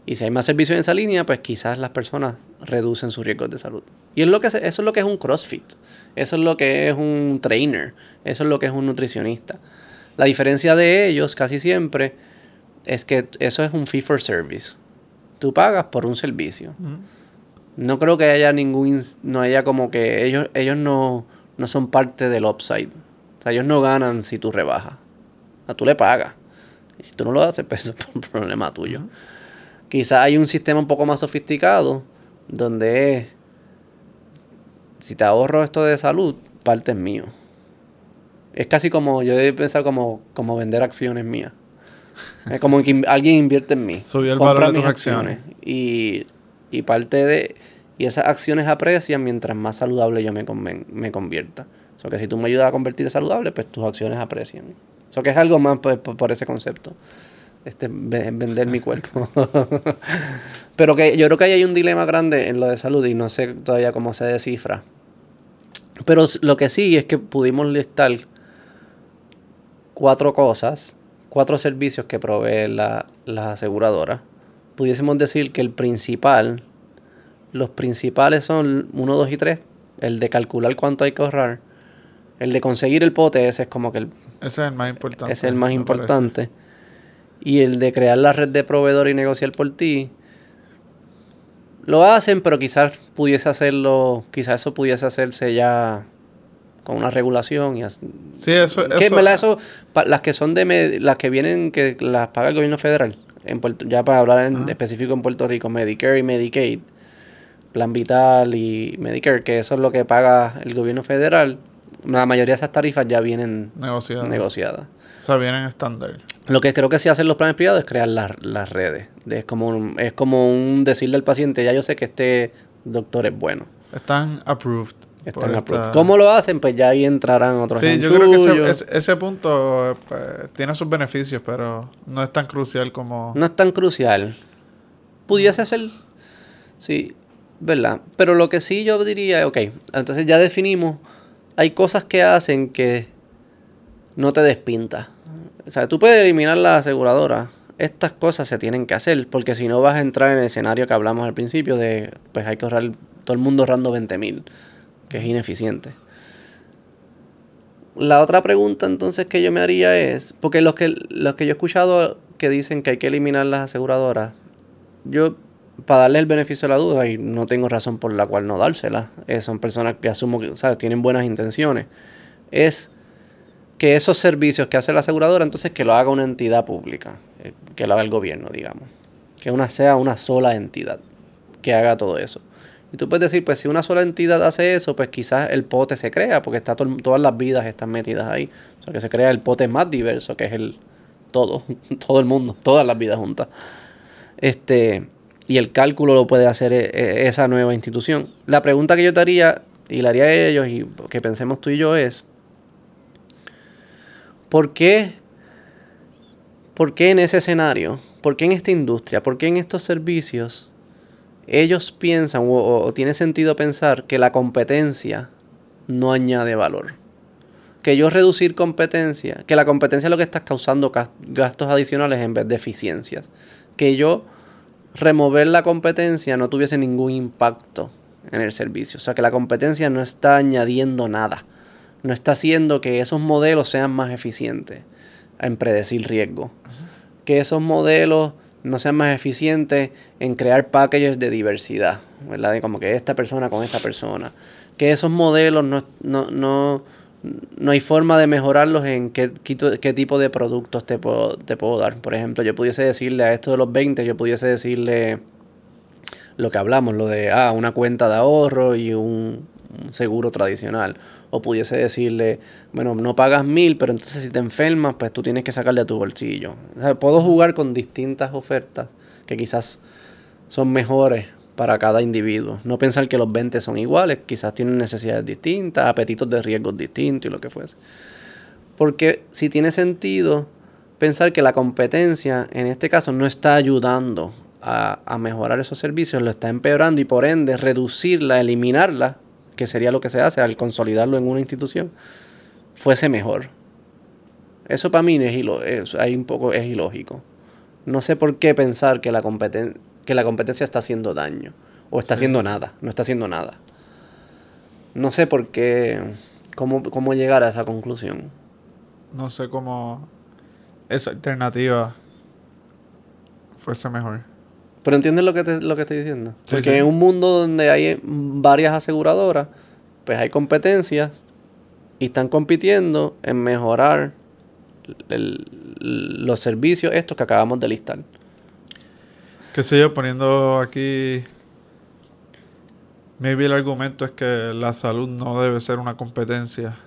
Y si hay más servicios en esa línea, pues quizás las personas reducen sus riesgos de salud. Y es lo que, eso es lo que es un CrossFit. Eso es lo que es un trainer. Eso es lo que es un nutricionista. La diferencia de ellos casi siempre es que eso es un fee for service. Tú pagas por un servicio. No creo que haya ningún, no haya como que ellos, ellos no, no son parte del upside. O sea, ellos no ganan si tú rebajas. O sea, tú le pagas. Y si tú no lo haces, pues eso es un problema tuyo. Quizás hay un sistema un poco más sofisticado donde si te ahorro esto de salud, parte es mío. Es casi como, yo he pensado como, como vender acciones mías. Es como que alguien invierte en mí. Subir el valor de mis tus acciones. Y, y parte de... Y esas acciones aprecian mientras más saludable yo me, conven- me convierta. O sea que si tú me ayudas a convertir saludable, pues tus acciones aprecian. Eso que es algo más pues, por, por ese concepto. Este, ve- vender mi cuerpo. Pero que yo creo que ahí hay un dilema grande en lo de salud y no sé todavía cómo se descifra. Pero lo que sí es que pudimos listar cuatro cosas, cuatro servicios que provee la, la aseguradora. Pudiésemos decir que el principal, los principales son 1, 2 y 3. El de calcular cuánto hay que ahorrar. El de conseguir el pote, ese es como que el, ese es el más importante. ese es el más parece. importante. y el de crear la red de proveedor y negociar por ti, lo hacen, pero quizás pudiese hacerlo, quizás eso pudiese hacerse ya con una regulación y así. Sí, eso, Que, eso- verdad, eso, pa- las que son de med- las que vienen que las paga el gobierno federal, en Puerto- ya para hablar en específico en Puerto Rico, Medicare y Medicaid, Plan Vital y Medicare, que eso es lo que paga el gobierno federal, la mayoría de esas tarifas ya vienen negociado. negociadas. O sea, vienen estándar. Lo que creo que sí hacen los planes privados es crear las, las redes. De- Es como, un, es como un decirle al paciente, ya yo sé que este doctor es bueno. Están approved. Están esta- approved. ¿Cómo lo hacen? Pues ya ahí entrarán otros Sí, yo creo que ese, ese- ese punto eh, pues, tiene sus beneficios, pero no es tan crucial como... No es tan crucial. Pudiese ser. Sí, ¿verdad? Pero lo que sí yo diría, ok, entonces ya definimos, hay cosas que hacen que no te despinta. O sea, tú puedes eliminar la aseguradora. Estas cosas se tienen que hacer, porque si no vas a entrar en el escenario que hablamos al principio de, pues hay que ahorrar, todo el mundo ahorrando 20 mil, que es ineficiente. La otra pregunta entonces que yo me haría es, porque los que, los que yo he escuchado que dicen que hay que eliminar las aseguradoras, yo para darle el beneficio de la duda, y no tengo razón por la cual no dársela, eh, son personas que asumo que ¿sabes? tienen buenas intenciones, es que esos servicios que hace la aseguradora, entonces que lo haga una entidad pública, eh, que lo haga el gobierno, digamos, que una sea una sola entidad que haga todo eso. Y tú puedes decir, pues si una sola entidad hace eso, pues quizás el pote se crea, porque está todas las vidas están metidas ahí. O sea, que se crea el pote más diverso, que es el todo, todo el mundo, todas las vidas juntas. Este, y el cálculo lo puede hacer eh, eh, esa nueva institución. La pregunta que yo te haría, y la haría a ellos, y que pensemos tú y yo, es, ¿por qué, por qué en ese escenario, por qué en esta industria, por qué en estos servicios, ellos piensan o, o- tiene sentido pensar que la competencia no añade valor? Que yo reducir competencia, que la competencia lo que está es causando gas- gastos adicionales en vez de eficiencias. Que yo remover la competencia no tuviese ningún impacto en el servicio. O sea, que la competencia no está añadiendo nada. No está haciendo que esos modelos sean más eficientes en predecir riesgo. Que esos modelos no sean más eficientes en crear packages de diversidad. ¿Verdad? De como que esta persona con esta persona. Que esos modelos no, no, no, no hay forma de mejorarlos en qué, qué tipo de productos te puedo, te puedo dar. Por ejemplo, yo pudiese decirle a esto de los 20, yo pudiese decirle lo que hablamos, lo de ah, una cuenta de ahorro y un, un seguro tradicional. O pudiese decirle, bueno, no pagas mil, pero entonces si te enfermas, pues tú tienes que sacarle a tu bolsillo. Puedo jugar con distintas ofertas que quizás son mejores para cada individuo. No pensar que los 20 son iguales, quizás tienen necesidades distintas, apetitos de riesgos distintos y lo que fuese. Porque si tiene sentido pensar que la competencia en este caso no está ayudando a, a mejorar esos servicios, lo está empeorando y por ende reducirla, eliminarla, que sería lo que se hace al consolidarlo en una institución, fuese mejor. Eso para mí es, ilo- es, hay un poco, es ilógico. No sé por qué pensar que la, competen que la competencia está haciendo daño. O está Sí. haciendo nada. No está haciendo nada. No sé por qué. Cómo, cómo llegar a esa conclusión. No sé cómo esa alternativa fuese mejor. Pero entiendes lo que, te- lo que estoy diciendo. Sí, Porque sí. en un mundo donde hay varias aseguradoras, pues hay competencias y están compitiendo en mejorar el- los servicios estos que acabamos de listar. Qué sé yo, poniendo aquí... Maybe el argumento es que la salud no debe ser una competencia.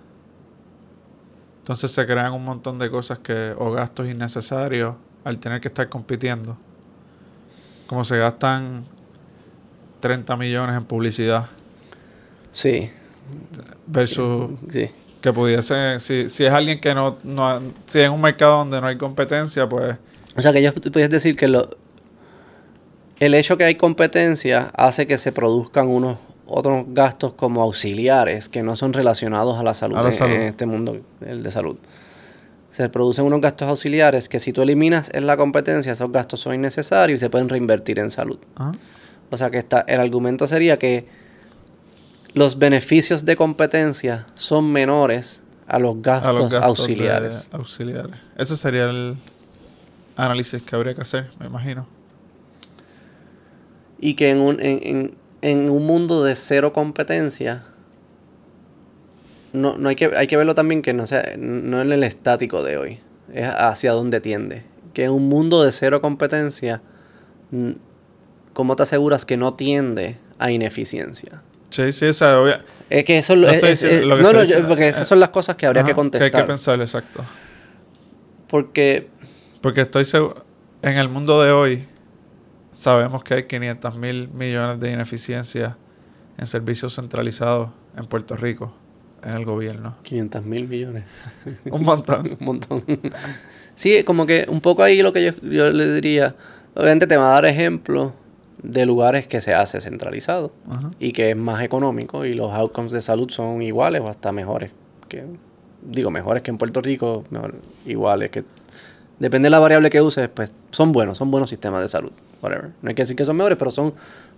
Entonces se crean un montón de cosas que o gastos innecesarios al tener que estar compitiendo. Como se gastan 30 millones en publicidad Sí, versus sí. que pudiese, si, si es alguien que no, no, si es un mercado donde no hay competencia, pues O sea que ellos tú puedes decir que lo, el hecho que hay competencia hace que se produzcan unos otros gastos como auxiliares que no son relacionados a la salud, A la en- salud. en este mundo el de salud. Se producen unos gastos auxiliares que si tú eliminas en la competencia, esos gastos son innecesarios y se pueden reinvertir en salud. ah, O sea que está, el argumento sería que los beneficios de competencia son menores a los a gastos, los gastos de auxiliares. auxiliares. Ese sería el, análisis que habría que hacer, me imagino. Y que en un, en, en, en un mundo de cero competencia, no, no hay, que, hay que verlo también que no sea no en el estático de hoy, es hacia dónde tiende. Que en un mundo de cero competencia, ¿cómo te aseguras que no tiende a ineficiencia? Sí, sí, esa es obvia. Es que eso es No es- lo que no, no, yo- porque esas son las cosas que habría Ajá, que contestar. hay que pensar, exacto. porque Porque estoy seguro, en el mundo de hoy, sabemos que hay 500 mil millones de ineficiencias en servicios centralizados en Puerto Rico, en el gobierno. 500 mil millones. Un montón. un montón. Sí, como que un poco ahí lo que yo, yo le diría, obviamente te va a dar ejemplos de lugares que se hace centralizado y que es más económico y los outcomes de salud son iguales o hasta mejores que digo mejores que en Puerto Rico, mejor, iguales que depende de la variable que uses, pues son buenos, son buenos sistemas de salud, whatever. No hay que decir que son mejores, pero son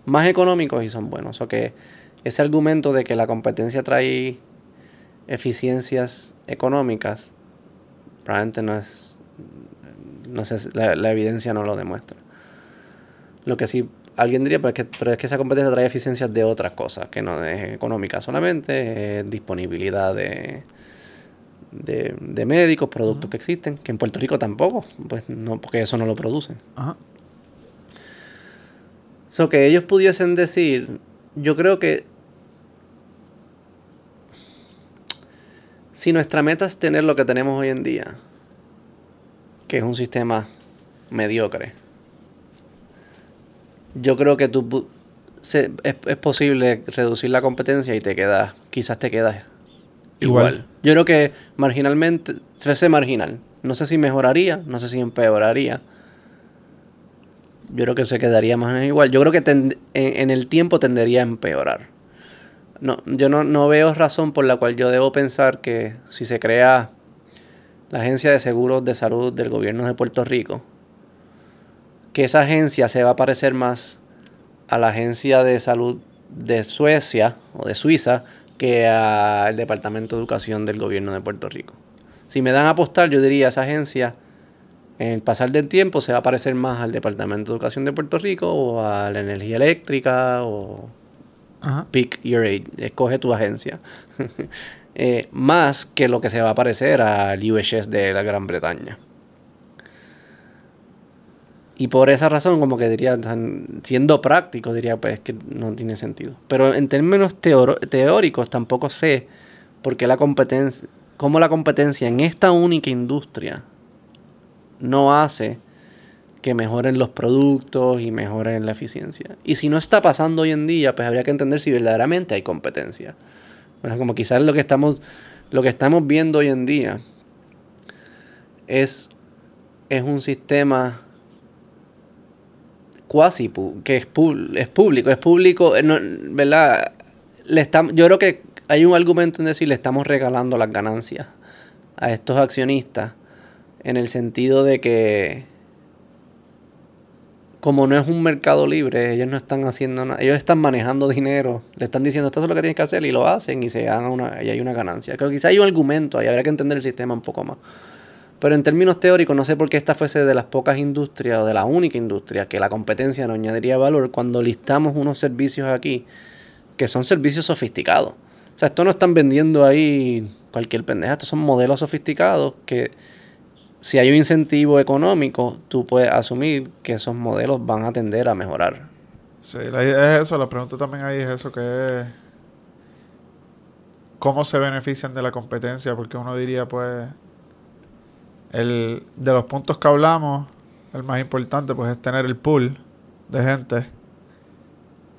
más económicos y son buenos, o que ese argumento de que la competencia trae eficiencias económicas probablemente no es no sé, la, la evidencia no lo demuestra. Lo que sí alguien diría, pero es, que, pero es que esa competencia trae eficiencias de otras cosas, que no es económica solamente, es disponibilidad de, de, de médicos, productos que existen, que en Puerto Rico tampoco, pues no, porque eso no lo producen. Ajá. So que ellos pudiesen decir, yo creo que si nuestra meta es tener lo que tenemos hoy en día, que es un sistema mediocre, yo creo que tú pu- se- es, es posible reducir la competencia y te quedas, quizás te quedas igual. Igual. Yo creo que marginalmente, se hace marginal. No sé si mejoraría, no sé si empeoraría. Yo creo que se quedaría más o menos igual. Yo creo que tend- en, en el tiempo tendería a empeorar. No, yo no, no veo razón por la cual yo debo pensar que si se crea la Agencia de Seguros de Salud del Gobierno de Puerto Rico, que esa agencia se va a parecer más a la Agencia de Salud de Suecia o de Suiza que al Departamento de Educación del Gobierno de Puerto Rico. Si me dan a apostar, yo diría esa agencia en el pasar del tiempo se va a parecer más al Departamento de Educación de Puerto Rico o a la energía eléctrica o Pick your age, escoge tu agencia. Eh, más que lo que se va a parecer al UHS de la Gran Bretaña. Y por esa razón, como que diría, siendo práctico, diría pues que no tiene sentido. Pero en términos teóricos tampoco sé por qué la competencia, cómo la competencia en esta única industria no hace que mejoren los productos y mejoren la eficiencia. Y si no está pasando hoy en día, pues habría que entender si verdaderamente hay competencia. Bueno, como quizás lo que estamos, lo que estamos viendo hoy en día es, es un sistema cuasi que es, pu- es público, es público, eh, ¿verdad? Le estamos, yo creo que hay un argumento en decir le estamos regalando las ganancias a estos accionistas en el sentido de que como no es un mercado libre, ellos no están haciendo nada, ellos están manejando dinero, le están diciendo esto es lo que tienes que hacer y lo hacen y se hagan una, y hay una ganancia. Creo que quizá hay un argumento ahí, habría que entender el sistema un poco más. Pero en términos teóricos, no sé por qué esta fuese de las pocas industrias o de la única industria que la competencia no añadiría valor cuando listamos unos servicios aquí que son servicios sofisticados. O sea, esto no están vendiendo ahí cualquier pendeja, estos son modelos sofisticados que si hay un incentivo económico, tú puedes asumir que esos modelos van a tender a mejorar. Sí, la idea es eso. La pregunta también ahí es eso, que es cómo se benefician de la competencia, porque uno diría, pues, el de los puntos que hablamos, el más importante, pues, es tener el pool de gente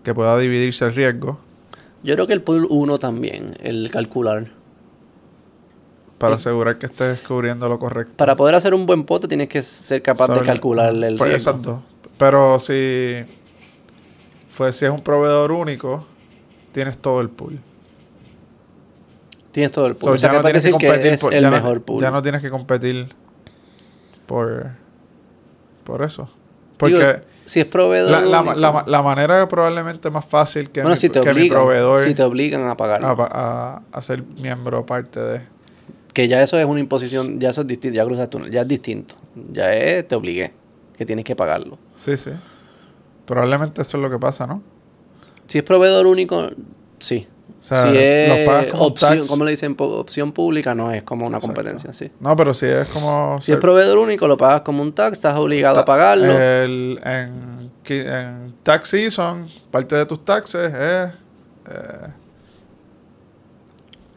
que pueda dividirse el riesgo Yo creo que el pool 1 también, el calcular. Para asegurar que estés cubriendo lo correcto. Para poder hacer un buen pote tienes que ser capaz de calcular el Pues, riesgo. Exacto. Pero si, pues, si es un proveedor único, tienes todo el pool. Tienes todo el pool. So, o sea, ya que no tienes que competir es por- el ya no- mejor pool. Ya no tienes que competir por, por eso. Porque Digo, si es proveedor la, la, único- la, la manera probablemente más fácil que, bueno, mi, si te que mi obligan, proveedor si te obligan a pagar. a, a- a ser miembro parte de... Que ya eso es una imposición, ya eso es distinto, ya cruzas túnel, ya es distinto. Ya es, te obligué, que tienes que pagarlo. Sí, sí. Probablemente eso es lo que pasa, ¿no? Si es proveedor único, sí. O sea, si es los pagas como opción, tax. como le dicen, opción pública, no es como una Exacto. competencia, sí. No, pero si es como... Si es proveedor único, lo pagas como un tax, estás obligado a pagarlo. El, en tax season, parte de tus taxes es eh,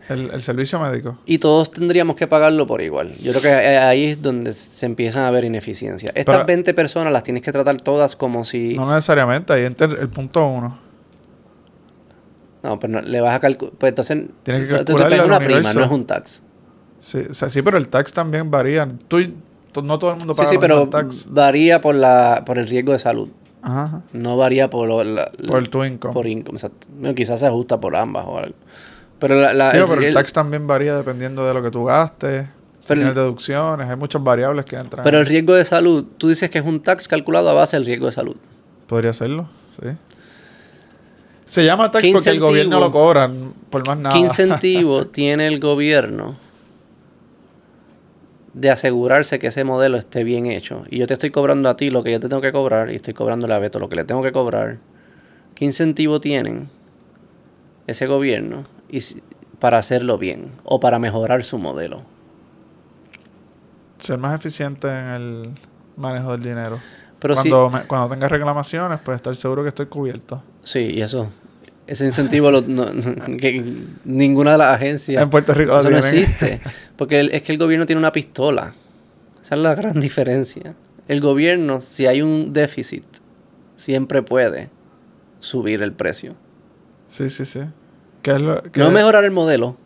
el, el servicio médico. Y todos tendríamos que pagarlo por igual. Yo creo que ahí es donde se empiezan a ver ineficiencias. Estas Pero- 20 personas las tienes que tratar todas como si... No necesariamente, ahí entra el, el punto uno. No, pero no, le vas a calcular... Pues entonces... Tienes que tú pegas al una prima, no es un tax. Sí, o sea, sí, pero el tax también varía. Tú, tú- no todo el mundo Sí, paga sí, mismo pero tax. varía por la por el riesgo de salud. Ajá. No varía por... Lo, la- Por tu income. por income, exacto. Bueno, quizás se ajusta por ambas o algo. Pero la... la- el- pero el el- tax también varía dependiendo de lo que tú gastes. Si Pero tienes deducciones, hay muchas variables que entran. pero el riesgo de salud, tú dices que es un tax calculado a base del riesgo de salud. Podría serlo, sí. Se llama tax ¿Qué porque el gobierno lo cobran por más nada. ¿Qué incentivo tiene el gobierno de asegurarse que ese modelo esté bien hecho? Y yo te estoy cobrando a ti lo que yo te tengo que cobrar y estoy cobrando a Beto lo que le tengo que cobrar. ¿Qué incentivo tienen ese gobierno y si- para hacerlo bien o para mejorar su modelo? Ser más eficiente en el manejo del dinero. Pero cuando, me- cuando tengas reclamaciones, pues estar seguro que estoy cubierto. sí, y eso, ese incentivo lo- no- que ninguna de las agencias En Puerto Rico Eso no tienen. existe. Porque el- es que el gobierno tiene una pistola. Esa es la gran diferencia. El gobierno, si hay un déficit, siempre puede subir el precio. Sí, sí, sí. ¿Qué es lo, qué No es- mejorar el modelo,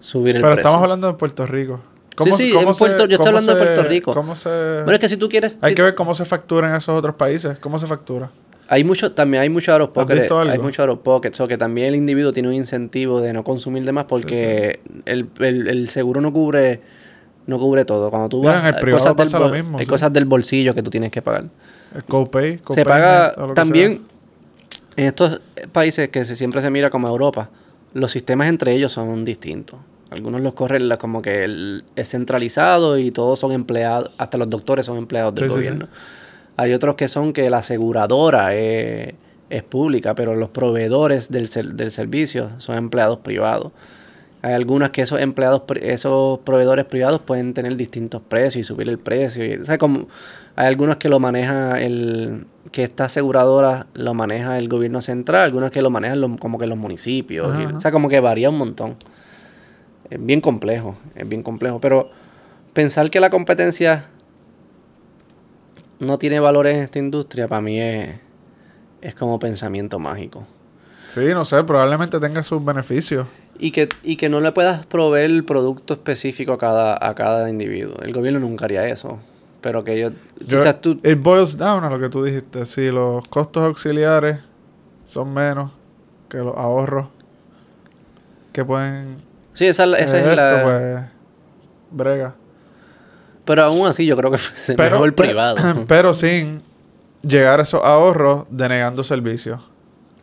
subir el Pero precio. estamos hablando de Puerto Rico. Sí, sí, en Puerto- yo estoy cómo hablando de se- Puerto Rico. ¿Cómo se...? Bueno, es que si tú quieres... Hay si- que ver cómo se factura en esos otros países. ¿Cómo se factura? Hay mucho, también hay mucho out of pocket. visto algo? Hay mucho out of pocket. So que también el individuo tiene un incentivo de no consumir de más porque El, el- el seguro no cubre no cubre todo. Cuando tú vas, en el hay cosas, del, pasa lo bol- mismo, hay cosas del bolsillo que tú tienes que pagar. El copay. se paga o lo también en estos países que se, siempre se mira como Europa, los sistemas entre ellos son distintos. Algunos los corren la- como que el- es centralizado y todos son empleados, hasta los doctores son empleados del Sí, sí, gobierno. Hay otros que son que la aseguradora es, es pública, pero los proveedores del, del servicio son empleados privados. Hay algunas que esos empleados, esos proveedores privados pueden tener distintos precios y subir el precio. Y, o sea, como hay algunos que lo maneja el, que esta aseguradora lo maneja el gobierno central, algunas que lo manejan los- como que los municipios. Ajá, y- ajá. o sea, como que varía un montón. Es bien complejo, es bien complejo. Pero pensar que la competencia no tiene valores en esta industria, para mí es, es como pensamiento mágico. Sí, no sé, probablemente tenga sus beneficios. Y que, y que no le puedas proveer el producto específico a cada, a cada individuo. El gobierno nunca haría eso. Pero que yo, Yo- quizás tú... It boils down a lo que tú dijiste. Si los costos auxiliares son menos que los ahorros que pueden... Sí, esa, esa eh, es esto, la... pues, brega. Pero aún así yo creo que es mejor pe- privado. pero sin llegar a esos ahorros denegando servicios.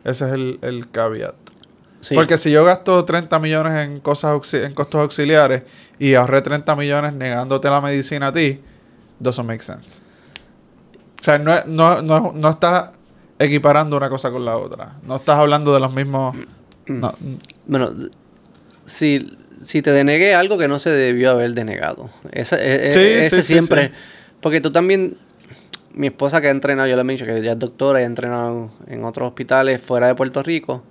Ese es el, el caveat. Sí. Porque si yo gasto 30 millones en cosas en costos auxiliares y ahorré 30 millones negándote la medicina a ti, doesn't make sense. O sea, no, es- no, no, no estás equiparando una cosa con la otra. No estás hablando de los mismos... no, Bueno, si, si te denegué algo que no se debió haber denegado. Ese, e- e- Sí, ese sí, sí, siempre. sí. Porque tú también. Mi esposa que ha entrenado, yo le he dicho que ya es doctora y ha entrenado en otros hospitales fuera de Puerto Rico,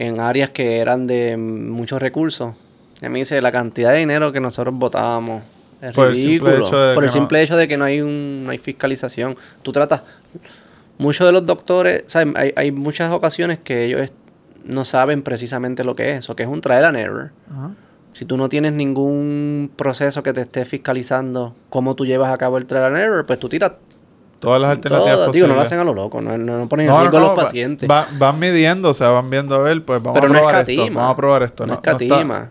en áreas que eran de muchos recursos. Y me dice la cantidad de dinero que nosotros votábamos. Es Por el simple ridículo. hecho de por el no- simple hecho de que no hay un, no hay fiscalización. Tú tratas. Muchos de los doctores, ¿sabes? Hay, hay muchas ocasiones que ellos no saben precisamente lo que es, o que es un trial and error. Si tú no tienes ningún proceso que te esté fiscalizando cómo tú llevas a cabo el trial and error, pues tú tiras Todas las alternativas todo. posibles. Digo, no lo hacen a lo loco, no, no, no ponen en No, no, riesgo a no, los pacientes. va- van midiendo, o sea, van viendo a ver, pues vamos pero a no probar esto. Vamos a probar esto. No, No, no escatima. no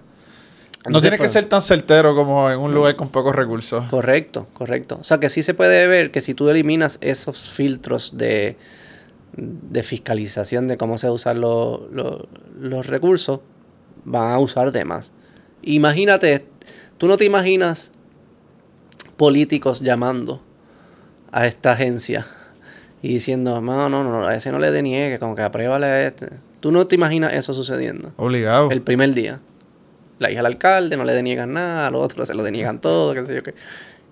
Entonces, tiene que pues, ser tan certero como en un lugar con pocos recursos. Correcto, correcto. O sea que sí se puede ver que si tú eliminas esos filtros de, de fiscalización de cómo se usan los, los, los recursos, van a usar de más. Imagínate, tú no te imaginas políticos llamando a esta agencia y diciendo, no, no, no, a ese no le deniegue, como que apruébale a este. Tú no te imaginas eso sucediendo. Obligado. El primer día. La hija del alcalde, no le deniegan nada, al otro se lo deniegan todo, qué sé yo qué.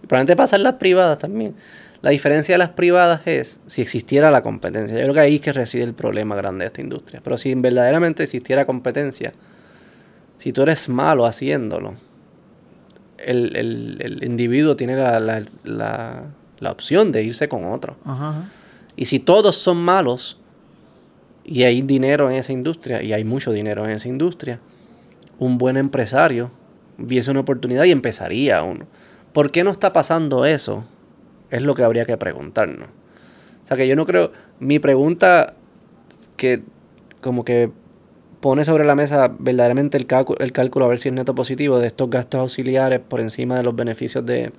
Y probablemente pasa en las privadas también. La diferencia de las privadas es si existiera la competencia. Yo creo que ahí es que reside el problema grande de esta industria. Pero si verdaderamente existiera competencia, si tú eres malo haciéndolo, el, el, el individuo tiene la, la, la, la, opción de irse con otro. Ajá. Y si todos son malos y hay dinero en esa industria, y hay mucho dinero en esa industria, un buen empresario viese una oportunidad y empezaría uno. ¿Por qué no está pasando eso? Es lo que habría que preguntarnos. O sea que yo no creo, mi pregunta que como que pone sobre la mesa verdaderamente el, cálculo, el cálculo a ver si es neto positivo de estos gastos auxiliares por encima de los beneficios de,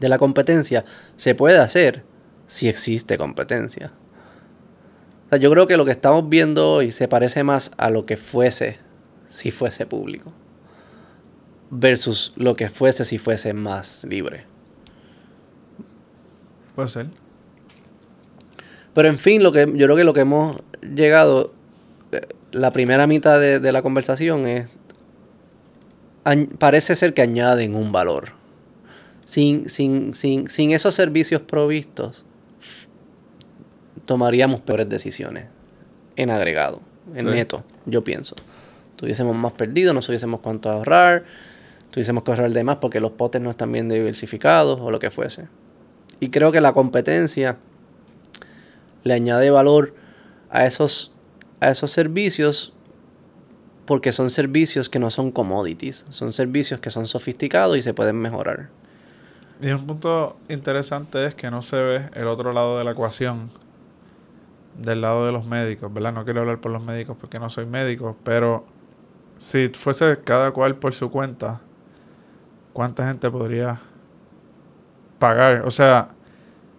de la competencia, se puede hacer si existe competencia. O sea, yo creo que lo que estamos viendo hoy se parece más a lo que fuese si fuese público versus lo que fuese si fuese más libre. Puede ser. Pero en fin, lo que yo creo que lo que hemos llegado, eh, la primera mitad de, de la conversación es, parece ser que añaden un valor. Sin, sin, sin, sin esos servicios provistos, tomaríamos peores decisiones en agregado, en Sí. neto, yo pienso. Tuviésemos más perdido, no supiésemos cuánto ahorrar, tuviésemos que ahorrar de más porque los potes no están bien diversificados o lo que fuese. Y creo que la competencia le añade valor a esos, a esos servicios porque son servicios que no son commodities, son servicios que son sofisticados y se pueden mejorar. Y un punto interesante es que no se ve el otro lado de la ecuación, del lado de los médicos, ¿verdad? No quiero hablar por los médicos porque no soy médico, pero si fuese cada cual por su cuenta, ¿cuánta gente podría pagar? O sea,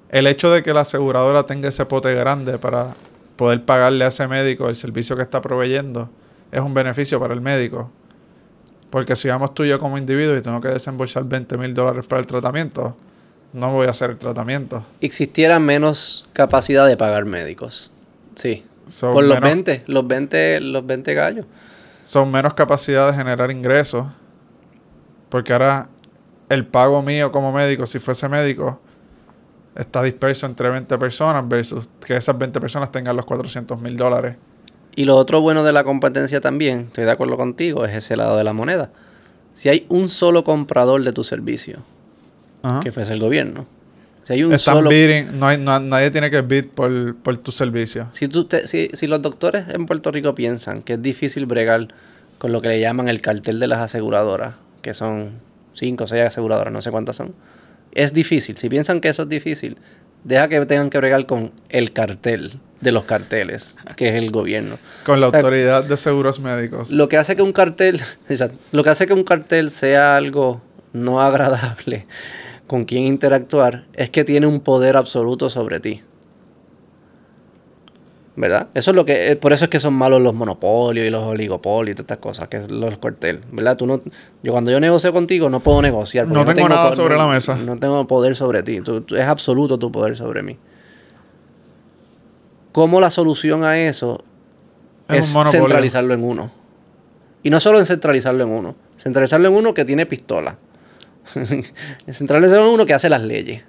el hecho de que la aseguradora tenga ese pote grande para poder pagarle a ese médico el servicio que está proveyendo es un beneficio para el médico. Porque si vamos tú y yo como individuo y tengo que desembolsar 20 mil dólares para el tratamiento, no voy a hacer el tratamiento. Existiera menos capacidad de pagar médicos. Sí. Por los menos, 20, los 20, los 20 gallos. son menos capacidad de generar ingresos. Porque ahora el pago mío como médico, si fuese médico, está disperso entre 20 personas versus que esas 20 personas tengan los 400 mil dólares. Y lo otro bueno de la competencia también, estoy de acuerdo contigo, es ese lado de la moneda. Si hay un solo comprador de tu servicio, Ajá. que fuese el gobierno. Si hay un Están solo... bidding, no hay, no- nadie tiene que bid por, por tu servicio. Si, tú te- si, si los doctores en Puerto Rico piensan que es difícil bregar con lo que le llaman el cartel de las aseguradoras, que son cinco o seis aseguradoras, no sé cuántas son, es difícil. Si piensan que eso es difícil, deja que tengan que bregar con el cartel de los carteles, que es el gobierno. Con la O sea, autoridad de seguros médicos. Lo que hace que un cartel, lo que hace que un cartel sea algo no agradable con quien interactuar es que tiene un poder absoluto sobre ti. ¿Verdad? Eso es lo que, eh, por eso es que son malos los monopolios y los oligopolios y todas estas cosas, que es los carteles, ¿verdad? Tú no, yo cuando yo negocio contigo no puedo negociar. porque No tengo nada sobre no- la mesa. No tengo poder sobre ti. Tú- tú- es absoluto tu poder sobre mí. ¿Cómo la solución a eso Es centralizarlo en uno? Y no solo en centralizarlo en uno, centralizarlo en uno que tiene pistola. centralizarlo en uno que hace las leyes.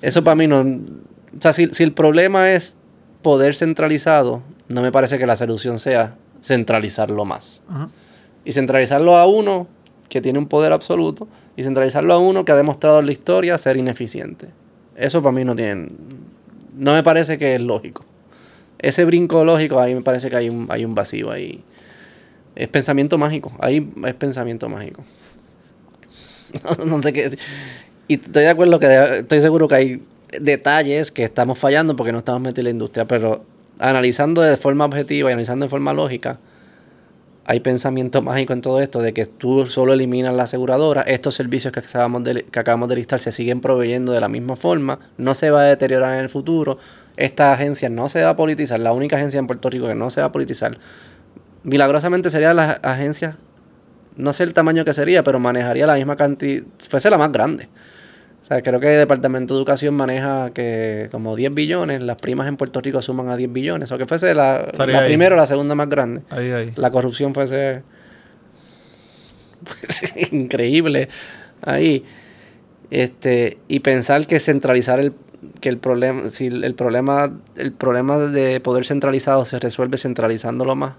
Eso para mí no... O sea, si, si el problema es poder centralizado, no me parece que la solución sea centralizarlo más. Ajá. Y centralizarlo a uno que tiene un poder absoluto y centralizarlo a uno que ha demostrado en la historia ser ineficiente. Eso para mí no tiene... No me parece que es lógico. Ese brinco lógico, ahí me parece que hay un, hay un vacío ahí. Es pensamiento mágico. Ahí es pensamiento mágico. no sé qué. Y estoy de acuerdo que estoy seguro que hay detalles que estamos fallando porque no estamos metidos en la industria, pero analizando de forma objetiva y analizando de forma lógica, hay pensamiento mágico en todo esto de que tú solo eliminas la aseguradora, estos servicios que acabamos, de, que acabamos de listar se siguen proveyendo de la misma forma, no se va a deteriorar en el futuro, esta agencia no se va a politizar, la única agencia en Puerto Rico que no se va a politizar, milagrosamente serían las agencias no sé el tamaño que sería, pero manejaría la misma cantidad, fuese la más grande. O sea, creo que el Departamento de Educación maneja que como 10 billones, las primas en Puerto Rico suman a 10 billones, o que fuese la, la primera o la segunda más grande. Ahí, ahí. La corrupción fuese, fuese increíble ahí. Este, y pensar que centralizar el que el problema si el problema el problema de poder centralizado se resuelve centralizándolo más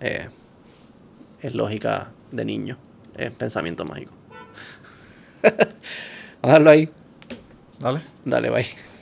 eh, es lógica de niño es pensamiento mágico a ahí Dale. dale bye